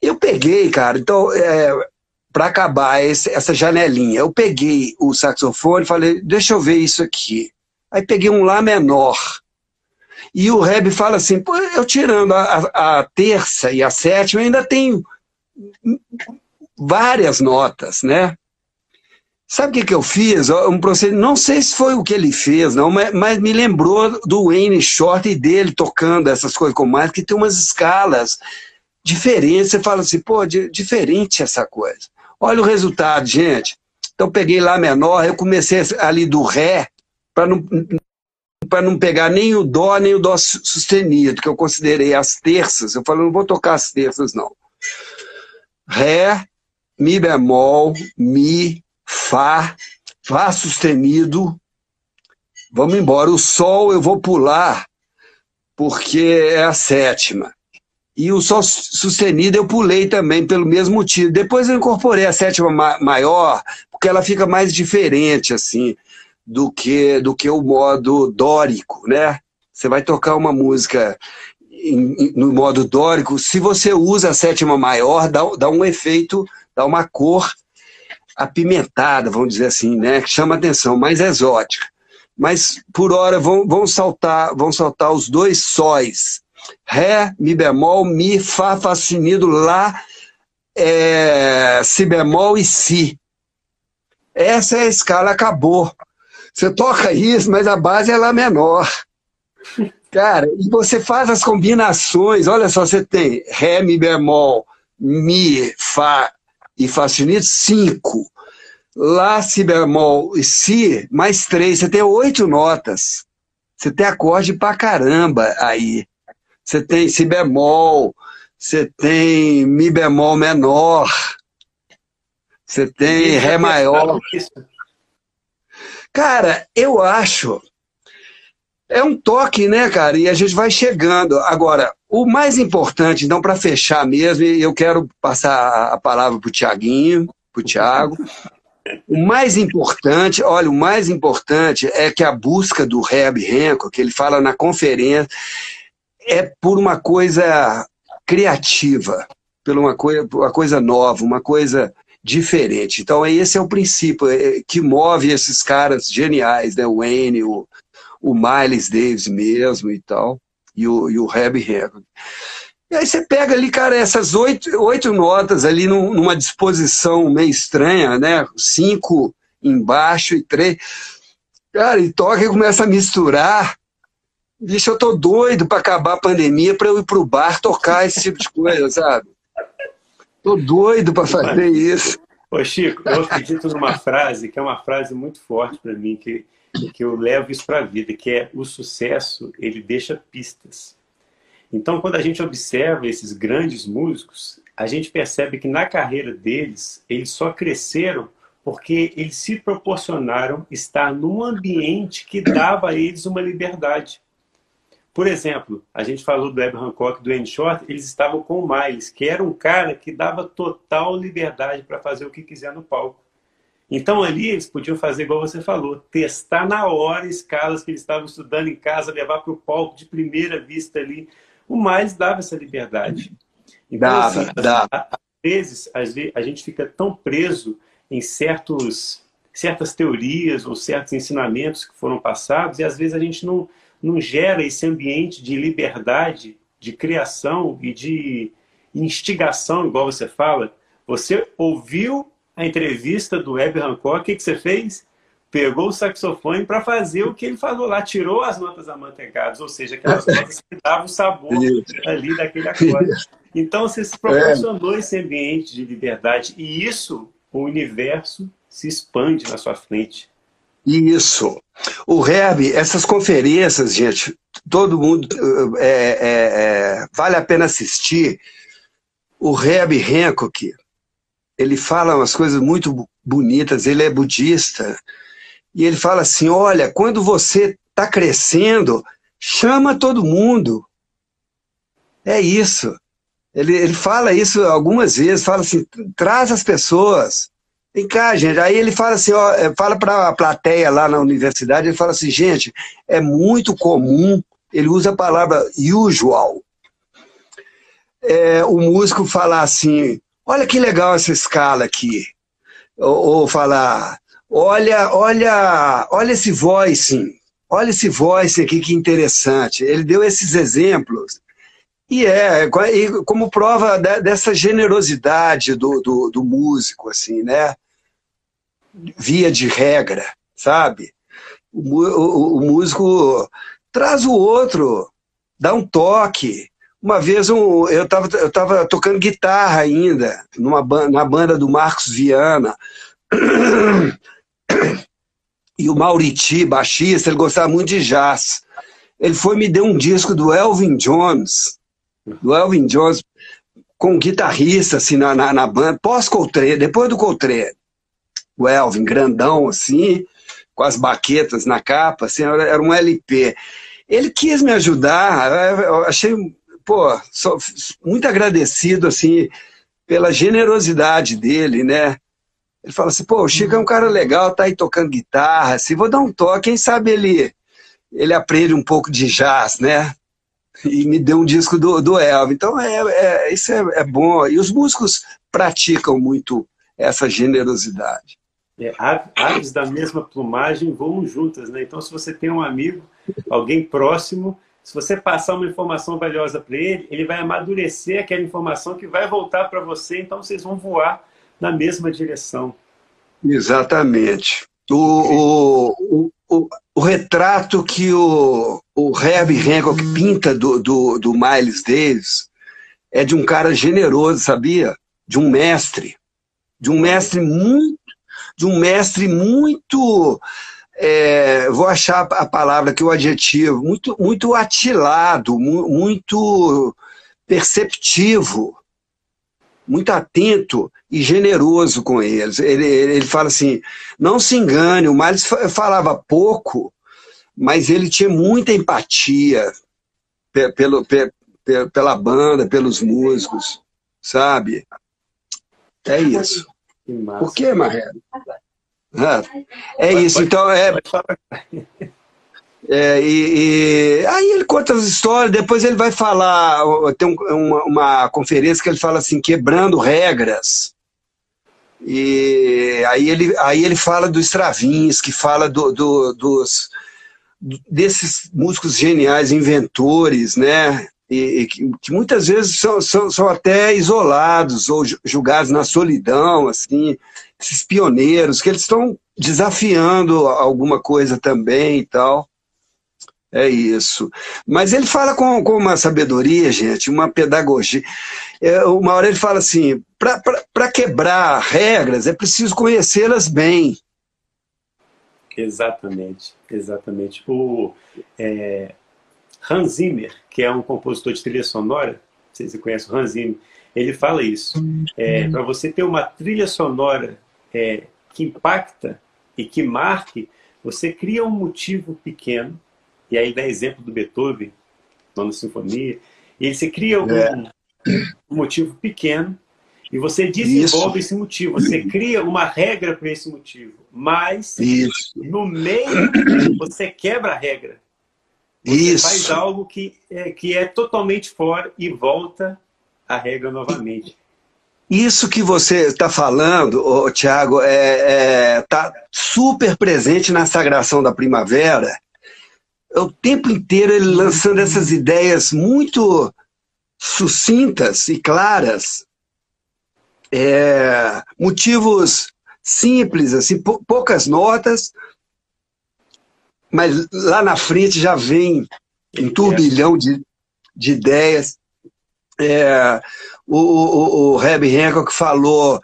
Eu peguei, cara, então, é, para acabar esse, essa janelinha, eu peguei o saxofone e falei: deixa eu ver isso aqui. Aí peguei um Lá menor e o Reb fala assim, eu tirando a, a, terça e a sétima, ainda tenho várias notas, né? Sabe o que, que eu fiz? Um procedimento, não sei se foi o que ele fez, não, mas, mas me lembrou do Wayne Short e dele tocando essas coisas com mais, que tem umas escalas diferentes. Você fala assim, pô, diferente essa coisa. Olha o resultado, gente. Então peguei lá menor, eu comecei ali do Ré, para não, para não pegar nem o dó, nem o dó sustenido, que eu considerei as terças. Eu falei, não vou tocar as terças, não. Ré, Mi bemol, Mi, Fá, Fá sustenido. Vamos embora. O Sol eu vou pular, porque é a sétima. E o Sol sustenido eu pulei também, pelo mesmo motivo. Depois eu incorporei a sétima maior, porque ela fica mais diferente, assim do que, do que o modo dórico, né? Você vai tocar uma música no modo dórico, se você usa a sétima maior, dá, dá um efeito, dá uma cor apimentada, vamos dizer assim, né? Que chama atenção, mais exótica. Mas por hora vão, vão saltar, vão saltar os dois sóis. Ré, Mi bemol, Mi, Fá, Fá sustenido, Lá, é, Si bemol e Si. Essa é a escala, acabou. Você toca isso, mas a base é lá menor. Cara, e você faz as combinações, olha só, você tem Ré, Mi bemol, Mi, Fá e Fá sustenido, cinco. Lá, Si bemol e Si, mais três. Você tem oito notas. Você tem acorde pra caramba aí. Você tem Si bemol, você tem Mi bemol menor, você tem Ré maior. Cara, eu acho. É um toque, né, cara? E a gente vai chegando. Agora, o mais importante, então, para fechar mesmo, e eu quero passar a palavra para o Tiaguinho, para o Tiago. O mais importante, olha, o mais importante é que a busca do Reb Renko, que ele fala na conferência, é por uma coisa criativa, por uma coisa, uma coisa nova, uma coisa diferente. Então, esse é o princípio é, que move esses caras geniais, né? O Wayne, o, o Miles Davis mesmo e tal, e o, e o Herbie Hancock. E aí você pega ali, cara, essas oito, oito notas ali numa disposição meio estranha, né? Cinco embaixo e três. Cara, e toca e começa a misturar. Bicho, eu tô doido para acabar a pandemia para eu ir pro bar tocar esse tipo de coisa, sabe? Tô doido para fazer isso. Ô Chico, eu acredito numa frase que é uma frase muito forte para mim, que, que eu levo isso para a vida, que é o sucesso, ele deixa pistas. Então, quando a gente observa esses grandes músicos, a gente percebe que na carreira deles, eles só cresceram porque eles se proporcionaram estar num ambiente que dava a eles uma liberdade. Por exemplo, a gente falou do Web Hancock, do Andy Short, eles estavam com o Miles, que era um cara que dava total liberdade para fazer o que quiser no palco. Então ali eles podiam fazer igual você falou, testar na hora escalas que eles estavam estudando em casa, levar para o palco de primeira vista ali. O Miles dava essa liberdade. Então, dava, assim, dava. Às vezes, às vezes a gente fica tão preso em certos, certas teorias ou certos ensinamentos que foram passados e às vezes a gente não não gera esse ambiente de liberdade, de criação e de instigação, igual você fala. Você ouviu a entrevista do Web Hancock, o que, que você fez? pegou o saxofone para fazer o que ele falou lá, tirou as notas amanteigadas, ou seja, aquelas notas que davam o sabor ali daquele acorde. Então você se proporcionou é. esse ambiente de liberdade e isso, o universo se expande na sua frente. Isso. O Herb, essas conferências, gente, todo mundo é, é, é, vale a pena assistir. O Herb Hancock, ele fala umas coisas muito bonitas, ele é budista, e ele fala assim: olha, quando você está crescendo, chama todo mundo. É isso. Ele, ele fala isso algumas vezes, fala assim: traz as pessoas. Vem cá, gente. Aí ele fala assim: ó, é, fala para a plateia lá na universidade, ele fala assim: gente, é muito comum, ele usa a palavra usual. É, o músico falar assim: olha que legal essa escala aqui. Ou, ou falar, Olha, olha, olha esse voicing, olha esse voice aqui que interessante. Ele deu esses exemplos. E é, como prova dessa generosidade do, do, do músico, assim, né? Via de regra, sabe? O, o, o, músico traz o outro, dá um toque. Uma vez um, eu estava eu tava tocando guitarra ainda, numa, numa banda do Marcos Viana. E o Mauriti, baixista, ele gostava muito de jazz. Ele foi me deu um disco do Elvin Jones, do Elvin Jones, com um guitarrista, assim, na, na, na banda, pós-Coltrane, depois do Coltrane. O Elvin, grandão, assim, com as baquetas na capa, assim, era um LP. Ele quis me ajudar, achei, pô, sou muito agradecido, assim, pela generosidade dele, né? Ele fala assim, pô, o Chico é um cara legal, tá aí tocando guitarra, assim, vou dar um toque, quem sabe ele, ele aprende um pouco de jazz, né? E me deu um disco do, do Elvis. Então, é, é isso é, é, bom. E os músicos praticam muito essa generosidade. É, aves da mesma plumagem voam juntas, né? Então, se você tem um amigo, alguém próximo, se você passar uma informação valiosa para ele, ele vai amadurecer aquela informação que vai voltar para você, então vocês vão voar na mesma direção. Exatamente. O, o, o, o, retrato que o, o Herbie Hancock pinta do, do, do Miles Davis é de um cara generoso, sabia? De um mestre. De um mestre muito. De um mestre muito. É, vou achar a palavra que o adjetivo, muito, muito atilado, muito perceptivo, muito atento e generoso com eles. Ele, ele fala assim: não se engane, o Miles falava pouco, mas ele tinha muita empatia pelo, pela banda, pelos músicos, sabe? É isso. Por que, Marrero? É, é isso, então é. É, e, e, aí ele conta as histórias, depois ele vai falar, tem um, uma, uma, conferência que ele fala assim, quebrando regras. E aí ele, aí ele fala do Stravinsky, fala do, do, dos, desses músicos geniais, inventores, né? E, que, que, muitas vezes são, são, são até isolados ou julgados na solidão, assim, esses pioneiros, que eles estão desafiando alguma coisa também e tal. É isso. Mas ele fala com, com uma sabedoria, gente, uma pedagogia. É, uma hora ele fala assim: para quebrar regras é preciso conhecê-las bem. Exatamente, exatamente. O é, Hans Zimmer, que é um compositor de trilha sonora, vocês conhecem o Hans Zimmer, ele fala isso. É, para você ter uma trilha sonora é, que impacta e que marque, você cria um motivo pequeno e aí dá exemplo do Beethoven, nona sinfonia, e ele se cria um, é. um motivo pequeno e você desenvolve Isso. esse motivo, você cria uma regra para esse motivo, mas Isso. no meio você quebra a regra. Você Isso. faz algo que é, que é totalmente fora e volta a regra novamente. Isso que você está falando, Tiago, está é, é, tá super presente na Sagração da Primavera é o tempo inteiro ele lançando essas ideias muito sucintas e claras, é, motivos simples, assim, poucas notas, mas lá na frente já vem um turbilhão de, de ideias. É, o, o, o Reb Hancock falou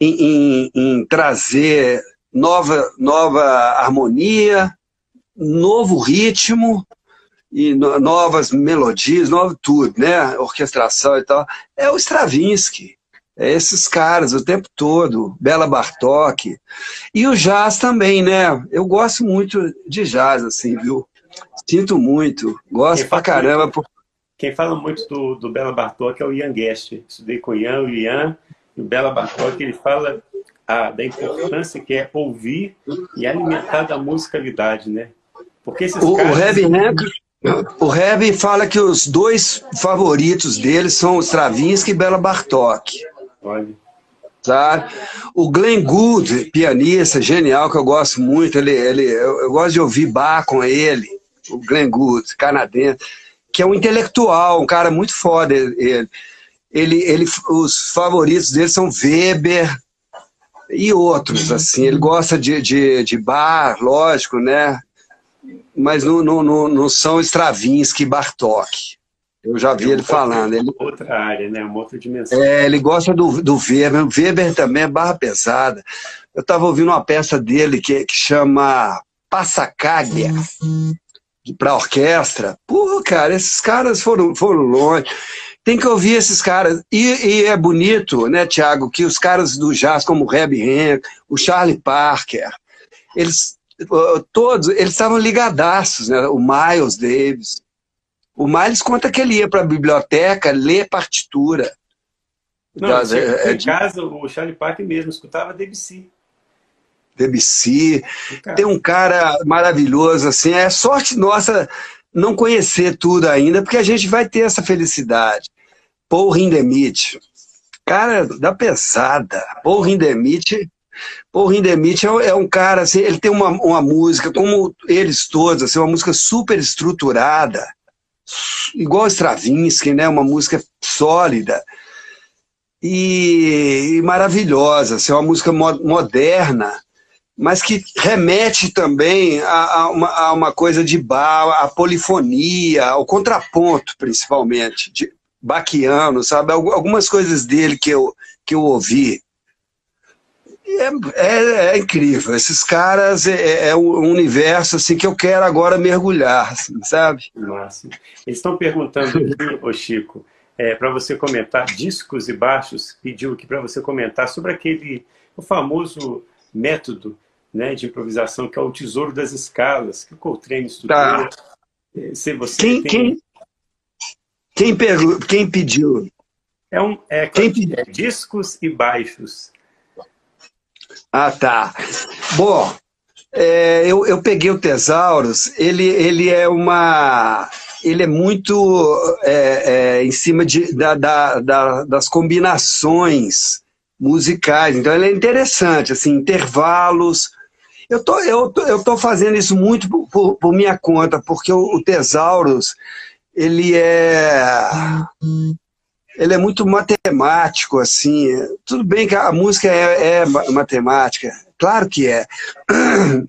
em, em, em, trazer nova, nova harmonia, novo ritmo e no, novas melodias, novo tudo, né? Orquestração e tal. É o Stravinsky. É esses caras o tempo todo, Bela Bartok. E o jazz também, né? Eu gosto muito de jazz, assim, viu? Sinto muito, gosto pra caramba. Por... Quem fala muito do, do Bela Bartok é o Ian Guest. Estudei com o Ian, o Ian e o Bela Bartok, ele fala a, da importância que é ouvir e alimentar da musicalidade, né? Porque esses o, caras... O Heavy o Heavy fala que os dois favoritos dele são o Stravinsky e Bela Bartok. Olha. Sabe? O Glenn Gould, pianista genial, que eu gosto muito, ele, ele, eu, eu gosto de ouvir bar com ele, o Glenn Gould, canadense, que é um intelectual, um cara muito foda. Ele, ele, ele, os favoritos dele são Weber e outros, assim. Ele gosta de, de, de bar, lógico, né? Mas não, não, não, não são Stravinsky e Bartok. Eu já vi ele falando. Ele... Outra área, né? Uma outra dimensão. É, ele gosta do, do Weber. O Weber também é barra pesada. Eu estava ouvindo uma peça dele que, que chama Passacaglia, para orquestra. Pô, cara, esses caras foram, foram longe. Tem que ouvir esses caras. E, e é bonito, né, Tiago, que os caras do jazz, como o Reb Henry, o Charlie Parker, eles todos, eles estavam ligadaços, né? O Miles Davis, o Miles conta que ele ia para a biblioteca ler partitura. Não, das, é, em casa, o Charlie Parker mesmo escutava Debussy. Debussy. Tem um cara maravilhoso, assim. É sorte nossa não conhecer tudo ainda, porque a gente vai ter essa felicidade. Paul Hindemith. Cara da pesada. Paul Hindemith Paul Hindemith é, é um cara, assim, ele tem uma, uma música, como eles todos, assim, uma música super estruturada, igual Stravinsky, né? Uma música sólida e, e maravilhosa, assim, uma música moderna, mas que remete também a, a, uma, a uma, coisa de bar, a polifonia, ao contraponto, principalmente, de Baquiano, sabe? Algumas coisas dele que eu, que eu ouvi. É, é, é, incrível. Esses caras é, é, é, um universo assim que eu quero agora mergulhar, assim, sabe? Nossa. Eles estão perguntando aqui, ô Chico, é, para você comentar discos e baixos, pediu aqui para você comentar sobre aquele o famoso método né, de improvisação que é o tesouro das escalas, que o Coltrane estudou. Tá. É, se você quem, tem... quem, quem, pergu... quem pediu? É, um, é, quem pediu? é discos e baixos. Ah, tá. Bom, é, eu, eu peguei o Tesauros, ele, ele é uma. Ele é muito é, é, em cima de, da, da, da, das combinações musicais. Então ele é interessante, assim, intervalos. Eu tô, eu, eu tô fazendo isso muito por, por, por minha conta, porque o, o Tesauros, ele é ele é muito matemático, assim. Tudo bem que a música é, é, matemática, claro que é.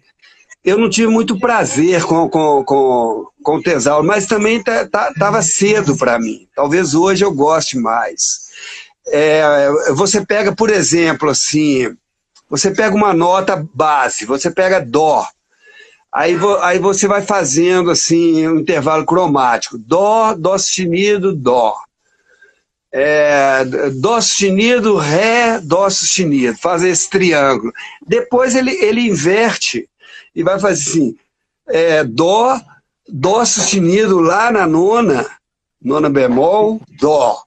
Eu não tive muito prazer com, com, com, com o Tesauro, mas também estava tá, tá, cedo para mim. Talvez hoje eu goste mais. É, você pega, por exemplo, assim, você pega uma nota base, você pega Dó, aí, vo, aí você vai fazendo assim um intervalo cromático, Dó, Dó sustenido, Dó é, Dó sustenido, Ré, Dó sustenido, faz esse triângulo. Depois ele, ele inverte e vai fazer assim, é, Dó, Dó sustenido lá na nona, nona bemol, Dó.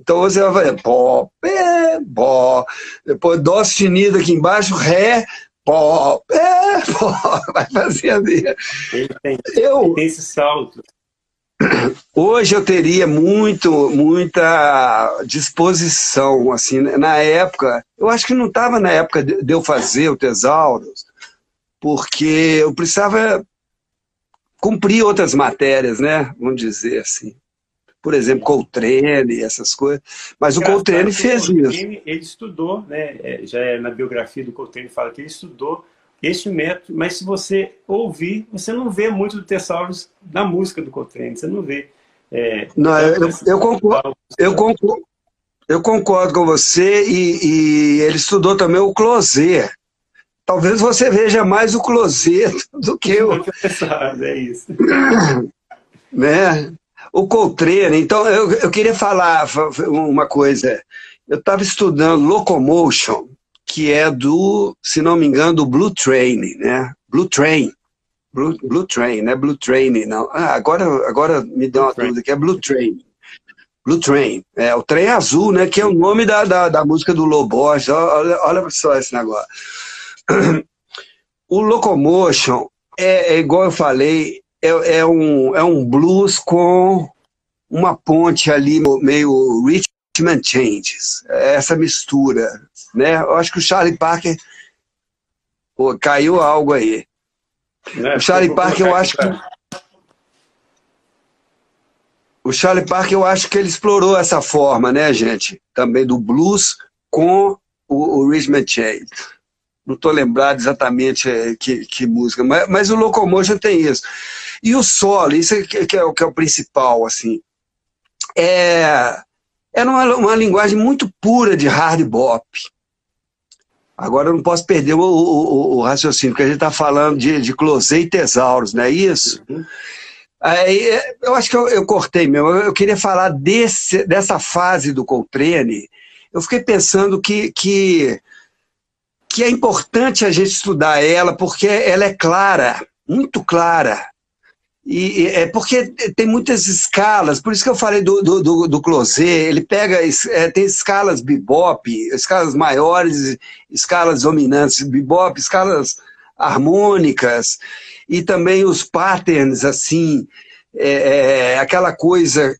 Então você vai fazer Pó, Pé, Bó. Depois Dó sustenido aqui embaixo, Ré, Pó, Pé, Pó. Vai fazendo. Ele tem, Eu, ele tem esse salto. Hoje eu teria muito, muita disposição, assim, né? na época, eu acho que não estava na época de eu fazer o Tesauros, porque eu precisava cumprir outras matérias, né, vamos dizer assim. Por exemplo, Coltrane, essas coisas. Mas o Coltrane fez isso. Ele estudou, né, é, já é na biografia do Coltrane, fala que ele estudou este método, mas se você ouvir, você não vê muito do Tessauros na música do Coltrane, você não vê. É, não, eu, eu, concordo, eu, concordo, eu concordo com você e, e ele estudou também o Closer. Talvez você veja mais o Closer do que o... é isso. né? O Coltrane, então eu, eu queria falar uma coisa. Eu estava estudando Locomotion, que é do, se não me engano, do Blue Train, né? Blue Train. Blue, Blue Train, né? Blue Train, não. Ah, agora, agora me deu uma dúvida que é Blue Train. Blue Train, é o trem azul, né? Que é o nome da, da, da música do Lobos. Olha, olha só esse negócio. O Locomotion é, é igual eu falei, é, é, um, é um blues com uma ponte ali meio Richmond Changes, é essa mistura, né? Eu acho que o Charlie Parker pô, caiu algo aí. É, o Charlie Parker, eu acho que o Charlie Parker, eu acho que ele explorou essa forma, né, gente? Também do blues com o, o Richmond Changes não estou lembrado exatamente é, que, que música, mas, mas, o Locomotion tem isso. E o solo, isso é que, que, é, que é o principal, assim. É, é uma, uma linguagem muito pura de hard bop. Agora eu não posso perder o, o, o raciocínio, porque a gente está falando de, de Closé e Tesauros, não é isso? Uhum. Aí, é, eu acho que eu, eu cortei mesmo. Eu queria falar desse, dessa fase do Coltrane. Eu fiquei pensando que, que que é importante a gente estudar ela, porque ela é clara, muito clara. E, é porque tem muitas escalas, por isso que eu falei do, do, do, do Closet, ele pega, é, tem escalas bebop, escalas maiores, escalas dominantes bebop, escalas harmônicas, e também os patterns, assim, é, é, aquela coisa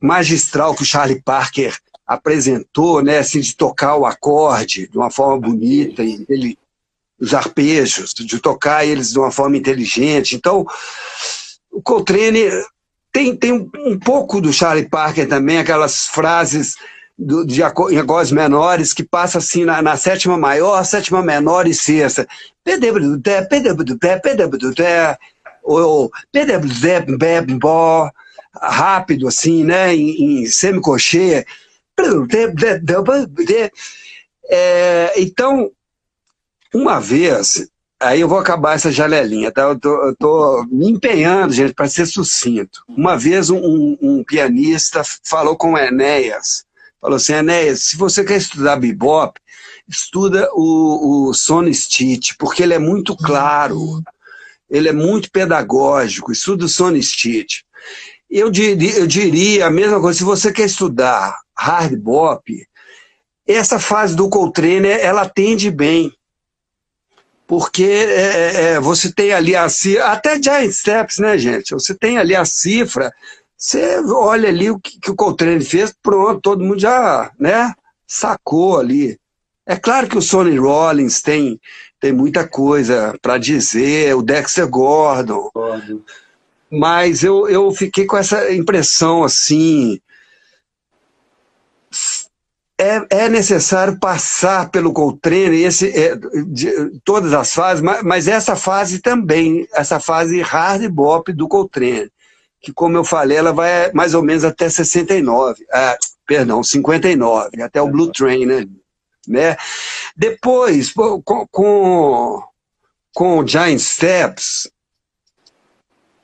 magistral que o Charlie Parker apresentou, né, assim, de tocar o acorde de uma forma bonita, e ele, os arpejos, de tocar eles de uma forma inteligente. Então, o Coltrane tem, tem um pouco do Charlie Parker também, aquelas frases do, de acordes menores que passa assim na, na, sétima maior, sétima menor e sexta. Ou rápido assim, né, em, em semicocheia. É, então, uma vez, aí eu vou acabar essa janelinha, tá? Eu tô, eu tô me empenhando, gente, para ser sucinto. Uma vez um, um, pianista falou com o Enéas, falou assim, Enéas, se você quer estudar bebop, estuda o, o Sonny Stitch, porque ele é muito claro, ele é muito pedagógico, estuda o Sonny Stitch. Eu diria, eu diria a mesma coisa, se você quer estudar hard bop, essa fase do Coltrane, ela atende bem. Porque é, é, é, você tem ali a cifra, até Giant Steps, né, gente? Você tem ali a cifra, você olha ali o que, que o Coltrane fez, pronto, todo mundo já né, sacou ali. É claro que o Sonny Rollins tem, tem muita coisa para dizer, o Dexter Gordon. Gordon. Mas eu, eu fiquei com essa impressão assim, é, é necessário passar pelo Coltrane, esse, é, de, todas as fases, mas, mas, essa fase também, essa fase hard bop do Coltrane, que como eu falei, ela vai mais ou menos até 69, ah, perdão, 59, até o Blue Train, né? né? Depois, com, com, com Giant Steps,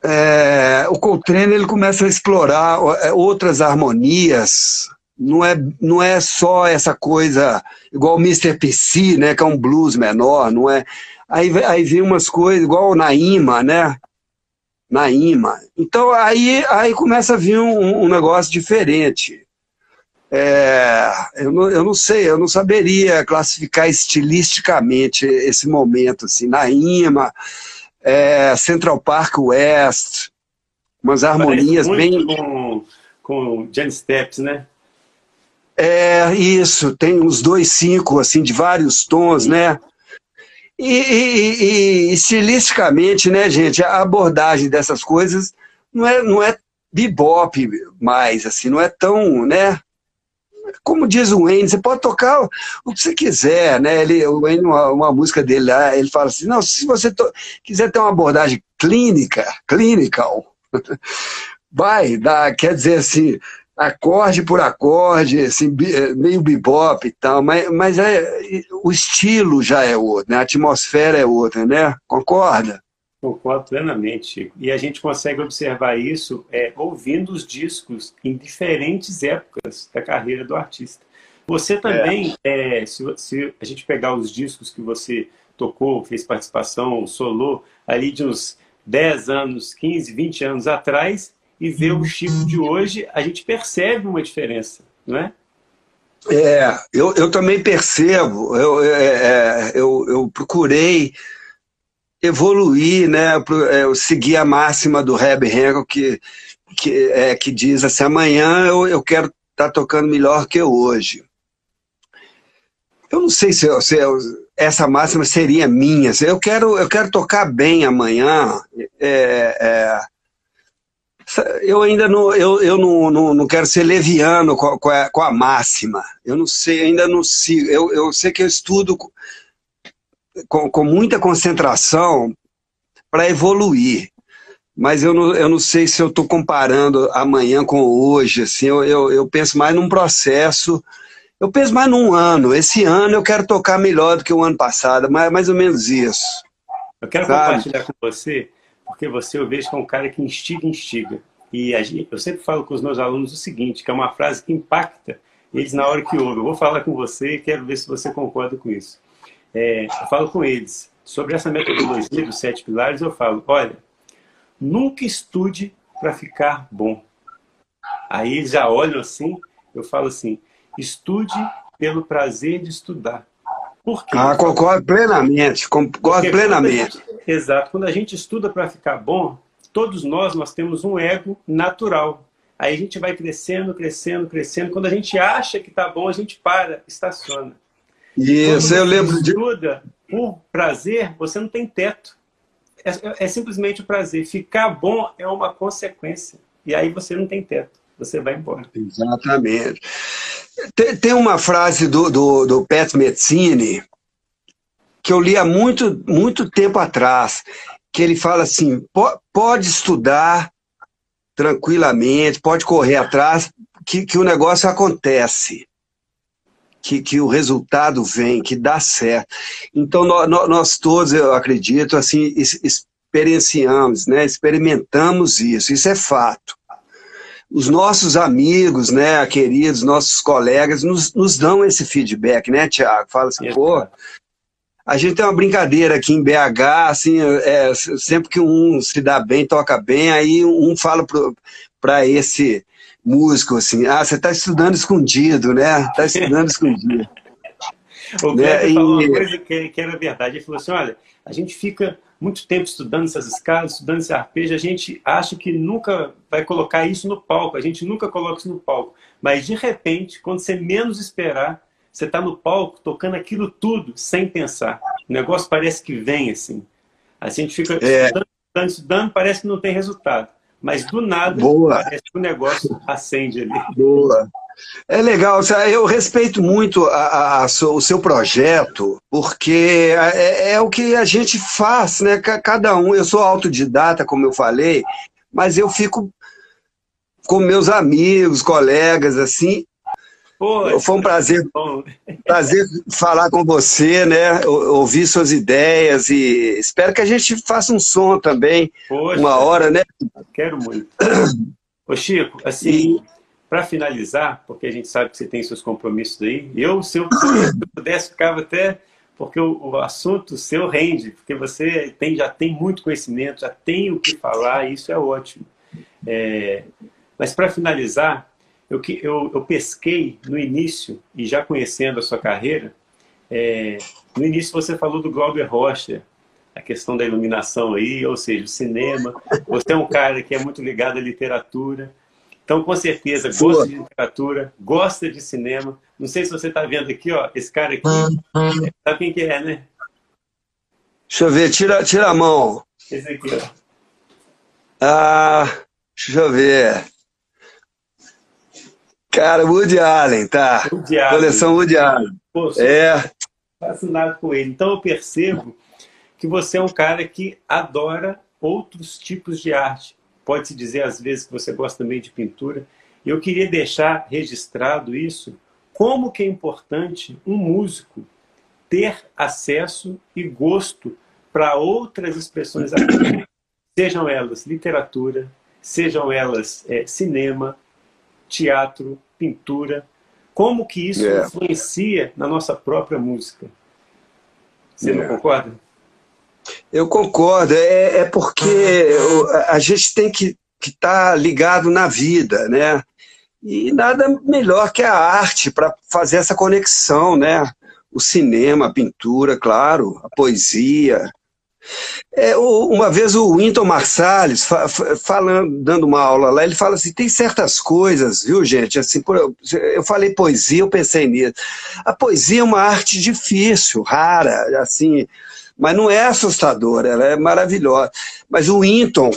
é, o Coltrane ele começa a explorar é, outras harmonias, não é, não é só essa coisa igual o Mr. PC, né, que é um blues menor, não é. Aí, aí vem umas coisas igual o Naima, né? Naima. Então aí, aí começa a vir um, um negócio diferente. É, eu, não, eu não sei, eu não saberia classificar estilisticamente esse momento, assim, Naima, é, Central Park West, umas harmonias bem. Com, com Jan Steps, né? É, isso, tem uns dois cinco, assim, de vários tons, né? E, e, e, estilisticamente, né, gente, a abordagem dessas coisas não é, não é bebop mais, assim, não é tão, né? como diz o Wayne, você pode tocar o que você quiser, né? Ele, o Wayne, uma, uma música dele lá, ele fala assim, não, se você quiser ter uma abordagem clínica, clinical, vai, dá, quer dizer assim, acorde por acorde, assim, meio bebop e tal, mas, mas é, o estilo já é outro, né? a atmosfera é outra, né? Concorda? Concordo plenamente, Chico. E a gente consegue observar isso é, ouvindo os discos em diferentes épocas da carreira do artista. Você também, é. É, se, se, a gente pegar os discos que você tocou, fez participação, solou, ali de uns 10 anos, 15, 20 anos atrás, e ver o Chico de hoje, a gente percebe uma diferença, não é? É, eu, eu também percebo. Eu, é, é eu, eu procurei evoluir, né? É, eu segui a máxima do Reb Hancock que, que, é, que diz assim, amanhã eu, eu quero estar tá tocando melhor que hoje. Eu não sei se, se essa máxima seria minha. Eu quero, eu quero tocar bem amanhã. É, é, eu ainda não, eu, eu não, não, não quero ser leviano com, a, com a máxima. Eu não sei, ainda não sigo. Eu, eu sei que eu estudo com, com muita concentração para evoluir. Mas eu não, eu não sei se eu estou comparando amanhã com hoje. Assim, eu, eu, eu penso mais num processo. Eu penso mais num ano. Esse ano eu quero tocar melhor do que o ano passado, mais, mais ou menos isso. Eu quero sabe? compartilhar com você, porque você eu vejo que é um cara que instiga, instiga. E eu sempre falo com os meus alunos o seguinte, que é uma frase que impacta eles na hora que ouvem. Eu vou falar com você e quero ver se você concorda com isso é, eu falo com eles sobre essa metodologia dos sete pilares, eu falo, olha, nunca estude para ficar bom. Aí eles já olham assim, eu falo assim, estude pelo prazer de estudar. Por quê? Ah, concordo plenamente, concordo Porque plenamente. Exato, quando a gente estuda para ficar bom, todos nós, nós temos um ego natural. Aí a gente vai crescendo, crescendo, crescendo. Quando a gente acha que está bom, a gente para, estaciona. Isso, eu lembro de. estuda por prazer, você não tem teto. É, é, é, simplesmente o prazer. Ficar bom é uma consequência. E aí você não tem teto. Você vai embora. Exatamente. Tem, tem uma frase do, do, do Pat Metzini que eu li há muito, muito tempo atrás, que ele fala assim, pode estudar tranquilamente, pode correr atrás, que, que o negócio acontece que, que o resultado vem, que dá certo. Então, nós, nós todos, eu acredito, assim, experienciamos, né, experimentamos isso, isso é fato. Os nossos amigos, né, queridos, nossos colegas, nos, nos dão esse feedback, né, Tiago? Fala assim, pô, a gente tem uma brincadeira aqui em BH, assim, é, sempre que um se dá bem, toca bem, aí um fala para esse músico, assim, ah, você está estudando escondido, né? Está estudando escondido. o né? falou uma coisa que, que era verdade, ele falou assim, olha, a gente fica muito tempo estudando essas escalas, estudando esse arpejo, a gente acha que nunca vai colocar isso no palco, a gente nunca coloca isso no palco, mas de repente, quando você menos esperar, você está no palco tocando aquilo tudo sem pensar. O negócio parece que vem assim. A gente fica é. estudando, estudando, estudando, parece que não tem resultado. Mas do nada, Boa. parece que o negócio acende ali. Boa. É legal, eu respeito muito a, a, a, o seu projeto, porque é, é, o que a gente faz, né? Cada um, eu sou autodidata, como eu falei, mas eu fico com meus amigos, colegas, assim, Pô, Foi um prazer, prazer falar com você, né? Ouvir suas ideias e espero que a gente faça um som também, Poxa, uma hora, né? Quero muito. Ô Chico, assim, para finalizar, porque a gente sabe que você tem seus compromissos aí, eu, se eu, pudesse, ficava até porque o, o, assunto seu rende, porque você tem, já tem muito conhecimento, já tem o que falar, e isso é ótimo. É, mas para finalizar, eu, eu, eu pesquei no início, e já conhecendo a sua carreira, é, no início você falou do Glauber Rocha, a questão da iluminação aí, ou seja, o cinema. Você é um cara que é muito ligado à literatura. Então, com certeza, gosta de literatura, gosta de cinema. Não sei se você está vendo aqui, ó, esse cara aqui. Sabe quem que é, né? Deixa eu ver, tira, tira a mão. Esse aqui, ó. Ah, deixa eu ver. Cara, Woody Allen, tá. Woody Allen. Coleção Woody Allen. É. Fascinado com ele. Então eu percebo que você é um cara que adora outros tipos de arte. Pode-se dizer, às vezes, que você gosta também de pintura. E eu queria deixar registrado isso, como que é importante um músico ter acesso e gosto para outras expressões artísticas, sejam elas literatura, sejam elas é, cinema, teatro, pintura. Como que isso yeah. influencia na nossa própria música? Você yeah. não concorda? Eu concordo. É, é porque a gente tem que estar tá ligado na vida, né? E nada melhor que a arte para fazer essa conexão, né? O cinema, a pintura, claro, a poesia, é, uma vez o Winton Marsalis, falando, dando uma aula lá, ele fala assim, tem certas coisas, viu gente, assim, eu falei poesia, eu pensei nisso. A poesia é uma arte difícil, rara, assim, mas não é assustadora, ela é maravilhosa. Mas o Winton,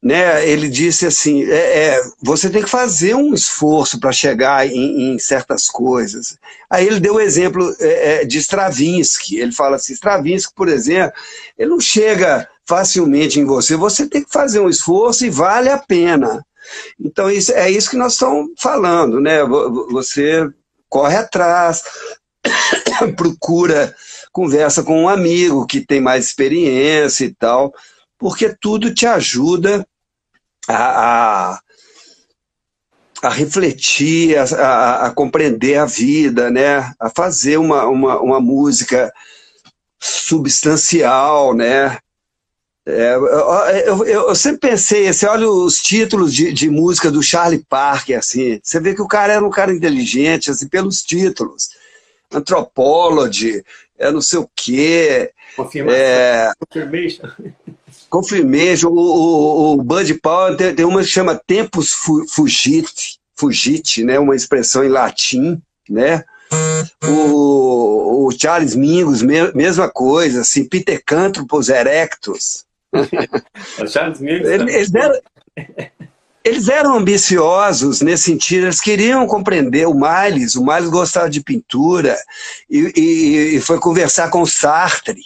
né, ele disse assim, é, é, você tem que fazer um esforço para chegar em, em, certas coisas. Aí ele deu o exemplo é, é, de Stravinsky, ele fala assim, Stravinsky, por exemplo, ele não chega facilmente em você, você tem que fazer um esforço e vale a pena. Então isso, é isso que nós estamos falando, né? Você corre atrás, procura, conversa com um amigo que tem mais experiência e tal, porque tudo te ajuda a, a, a refletir, a, a, compreender a vida, né? a fazer uma, uma, uma música substancial, né? É, eu, eu, eu, sempre pensei, você olha os títulos de, de, música do Charlie Parker, assim, você vê que o cara era um cara inteligente, assim, pelos títulos. Anthropology, é não sei o quê. Confirmação. É, Confirmation. Confirmation, o, o, o Bud Powell tem, tem, uma que chama Tempus Fugit, Fugit, né? uma expressão em latim, né? O, o Charles Mingus, me, mesma coisa, assim, Pitecantropos erectus. Charles Mingus eles, eram, eles eram ambiciosos nesse sentido, eles queriam compreender o Miles, o Miles gostava de pintura, e, e, e foi conversar com o Sartre,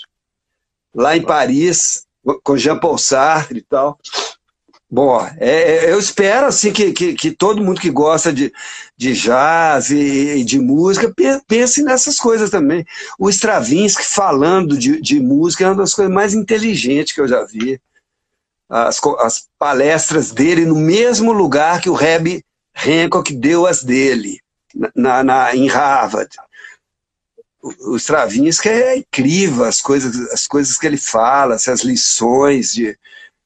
lá em Paris, com Jean-Paul Sartre e tal. Bom, é, é, eu espero assim que, que, que, todo mundo que gosta de, de jazz e, e, de música pense nessas coisas também. O Stravinsky falando de, de música é uma das coisas mais inteligentes que eu já vi. As, as palestras dele no mesmo lugar que o Reb Hancock deu as dele, na, na, em Harvard o Stravinsky é incrível, as coisas, as coisas que ele fala, as lições de,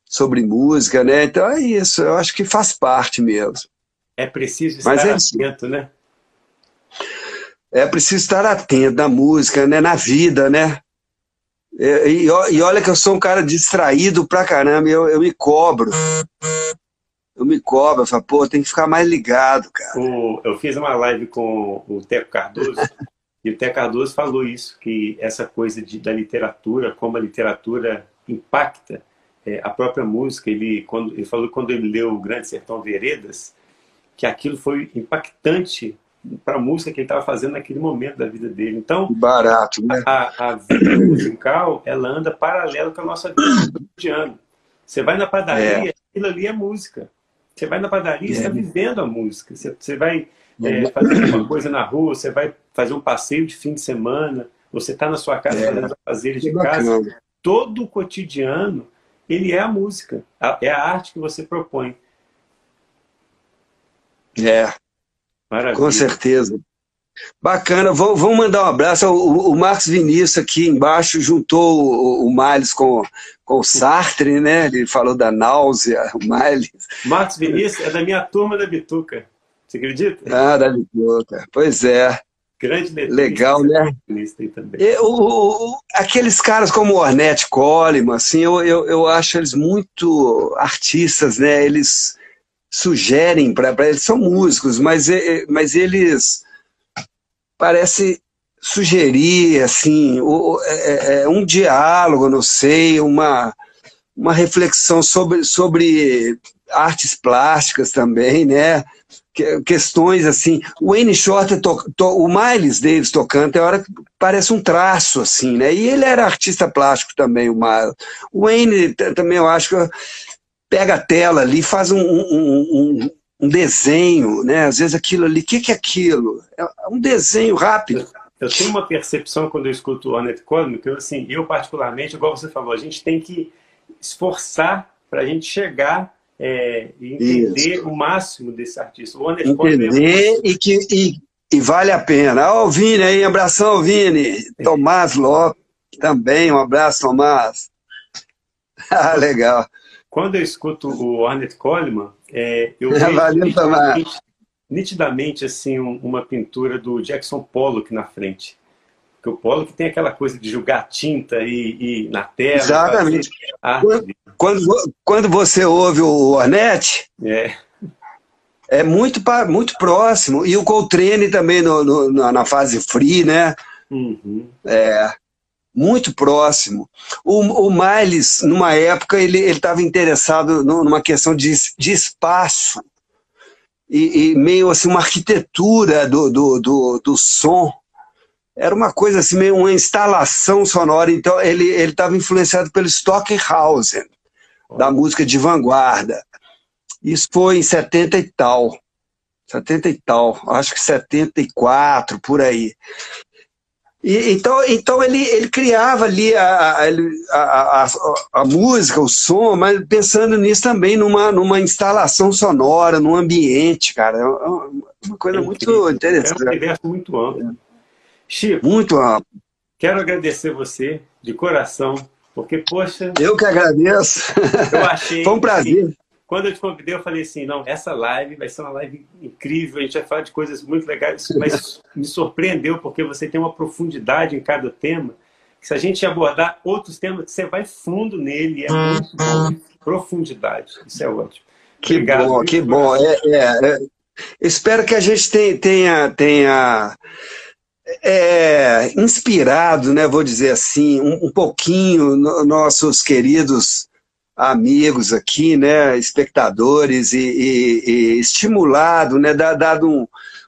sobre música, né? Então é isso, eu acho que faz parte mesmo. É preciso estar é atento, né? É preciso estar atento na música, né? na vida, né? E, e, olha que eu sou um cara distraído pra caramba, eu, eu me cobro. Eu me cobro, eu falo, pô, tem que ficar mais ligado, cara. O, eu fiz uma live com o Teco Cardoso, E o Té Cardoso falou isso, que essa coisa de, da literatura, como a literatura impacta é, a própria música. Ele, quando, ele falou quando ele leu O Grande Sertão Veredas, que aquilo foi impactante para a música que ele estava fazendo naquele momento da vida dele. Então, barato, né? A, a vida musical, ela anda paralelo com a nossa vida cotidiana. Você vai na padaria, é. aquilo ali é música. Você vai na padaria, é. você está vivendo a música. Você, você vai é, fazer uma coisa na rua, você vai fazer um passeio de fim de semana, você está na sua casa é, fazendo fazeres de casa. Todo o cotidiano, ele é a música, é a arte que você propõe. É, Maravilha. com certeza. Bacana, vamos mandar um abraço. O, o Marcos Vinícius aqui embaixo juntou o, o Miles com, com o Sartre, né? Ele falou da náusea, o Miles. Marcos Vinícius é da minha turma da Bituca. Você acredita? Ah, da Bituca. Pois é. Grande Legal, né? E, o, o, aqueles caras como o Ornette Coleman, assim, eu, eu, eu acho eles muito artistas, né? Eles sugerem para eles são músicos, mas, mas eles parece sugerir assim é, é, é, um diálogo, não sei, uma, uma reflexão sobre, sobre artes plásticas também, né? questões assim. O Wayne Shorter, o Miles Davis tocando, tem hora que parece um traço, assim, né? E ele era artista plástico também, o Miles. O Wayne também, eu acho que pega a tela ali, faz um, um, um, um desenho, né? Às vezes aquilo ali, o que, que é aquilo? É um desenho rápido. Eu tenho uma percepção quando eu escuto o Ornette Coleman, que eu, assim, eu particularmente, igual você falou, a gente tem que esforçar para a gente chegar é, entender Isso. o máximo desse artista. O entender e que e, e, vale a pena. Ó, o Vini aí, abração, Vini. É. Tomás Lopes também, um abraço, Tomás. ah, legal. Quando eu escuto o Ornette Coleman, é, eu vejo nitidamente, nitidamente assim, uma pintura do Jackson Pollock na frente. Porque o Pollock tem aquela coisa de jogar tinta e, e na tela. Exatamente. Quando, quando você ouve o Ornette, é, é muito, muito próximo. E o Coltrane também no, no na fase free, né? Uhum. É, muito próximo. O, o Miles, numa época, ele estava interessado numa questão de, de espaço e, e, meio assim uma arquitetura do, do, do, do som era uma coisa assim, meio uma instalação sonora. Então, ele estava influenciado pelo Stockhausen, da música de vanguarda. Isso foi em 70 e tal. 70 e tal, acho que 74, por aí. E, então, então ele, ele criava ali a, a, a, a, música, o som, mas pensando nisso também numa, numa instalação sonora, num ambiente, cara. É uma coisa é muito interessante. É um universo muito amplo. Chico, muito amplo. Quero agradecer você de coração porque, poxa. Eu que agradeço. Eu achei. Foi um prazer. Assim, quando eu te convidei, eu falei assim: não, essa live vai ser uma live incrível, a gente vai falar de coisas muito legais, mas me surpreendeu porque você tem uma profundidade em cada tema. se a gente abordar outros temas, você vai fundo nele, é muito bom. Profundidade. Isso é ótimo. Que Obrigado, bom, que bom. É, é, é, espero que a gente tenha, tenha, é, inspirado, né, vou dizer assim, um, um pouquinho no, nossos queridos amigos aqui, né, espectadores, e, e, e estimulado, né, dado um,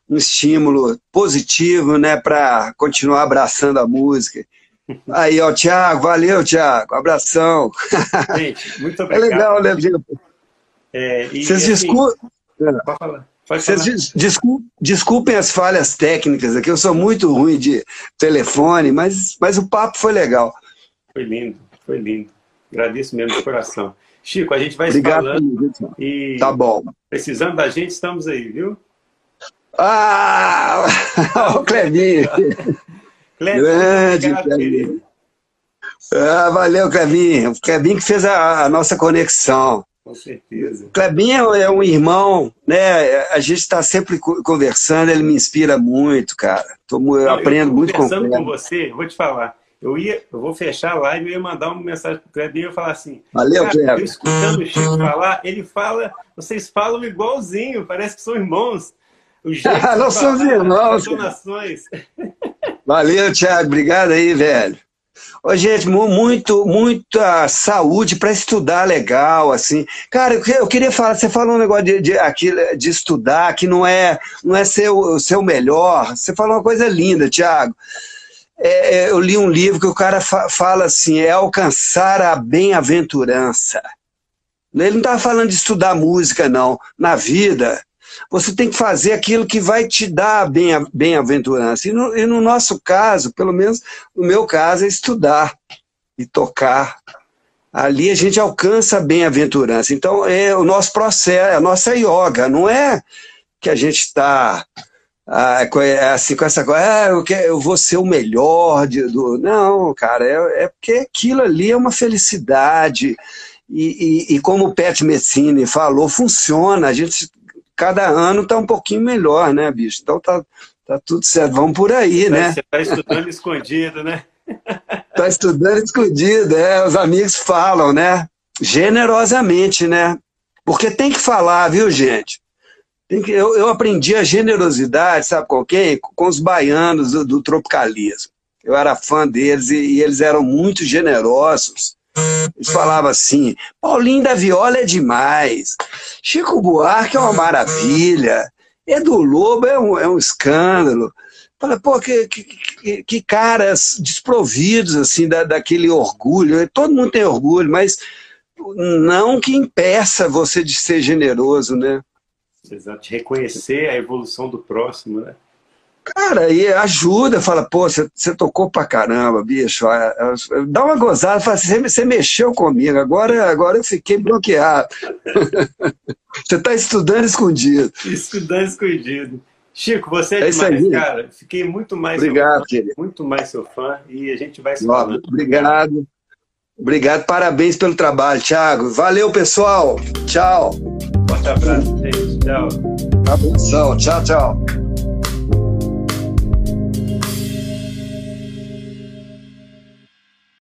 um estímulo positivo né, para continuar abraçando a música. Aí, ó, Tiago, valeu, Tiago, abração. Gente, muito obrigado. É legal, né, É, e, Vocês assim, desculpem. Pode falar. Vocês desculpem as falhas técnicas aqui, eu sou muito ruim de telefone, mas, mas o papo foi legal. Foi lindo, foi lindo. Agradeço mesmo de coração. Chico, a gente vai Obrigado, falando e tá bom. precisando da gente, estamos aí, viu? Ah, o Clevinho. Clevinho, Grande, Clevinho. Ah, valeu, Clevinho. O Clevinho que fez a, a nossa conexão. Com certeza. Clebinho é um irmão, né? A gente está sempre conversando, ele me inspira muito, cara. Tô, eu Não, aprendo eu muito com ele. Conversando com você, vou te falar. Eu, ia, eu vou fechar a live e ia mandar uma mensagem para o Clebinho e falar assim: Valeu, Clebinho. Eu escutando o Chico falar, ele fala, vocês falam igualzinho, parece que são irmãos. O jeito Nós somos irmãos. Valeu, Thiago. Obrigado aí, velho. Ô, gente, muito, muita saúde para estudar legal, assim. Cara, eu queria falar, você falou um negócio de, de, aqui, de estudar, que não é, não é ser o, ser o melhor. Você falou uma coisa linda, Tiago. É, é, eu li um livro que o cara fa fala assim, é alcançar a bem-aventurança. Ele não estava falando de estudar música, não. Na vida, você tem que fazer aquilo que vai te dar a bem-aventurança. E, e no nosso caso, pelo menos no meu caso, é estudar e tocar. Ali a gente alcança a bem-aventurança. Então, é o nosso processo, é a nossa yoga, não é que a gente está ah, assim, com essa coisa, ah, eu, quero, eu vou ser o melhor. De, do... Não, cara, é, é porque aquilo ali é uma felicidade. E, e, e, como o Pet Messini falou, funciona. A gente cada ano está um pouquinho melhor, né, bicho? Então tá, tá tudo certo. Vamos por aí, né? Você está estudando escondido, né? Está estudando escondido, é. Os amigos falam, né? Generosamente, né? Porque tem que falar, viu, gente? Que, eu, eu aprendi a generosidade, sabe com quem? Com os baianos do, do tropicalismo. Eu era fã deles e, e eles eram muito generosos. Eles falavam assim: Paulinho da Viola é demais. Chico Buarque é uma maravilha. Edu Lobo é um, é um escândalo. Fala, pô, que, que, que, caras desprovidos, assim, da, daquele orgulho. Todo mundo tem orgulho, mas não que impeça você de ser generoso, né? Exato, de reconhecer a evolução do próximo, né? Cara, e ajuda, fala, pô, você, tocou pra caramba, bicho. Dá uma gozada, fala, você, mexeu comigo, agora, agora eu fiquei bloqueado. você tá estudando escondido. Estudando escondido. Chico, você é, é demais, cara. Fiquei muito mais Obrigado, seu fã, muito mais seu fã e a gente vai se falando. Obrigado. Obrigado, parabéns pelo trabalho, Thiago. Valeu, pessoal. Tchau. Forte abraço, gente. Tchau. Abração. Tchau, tchau.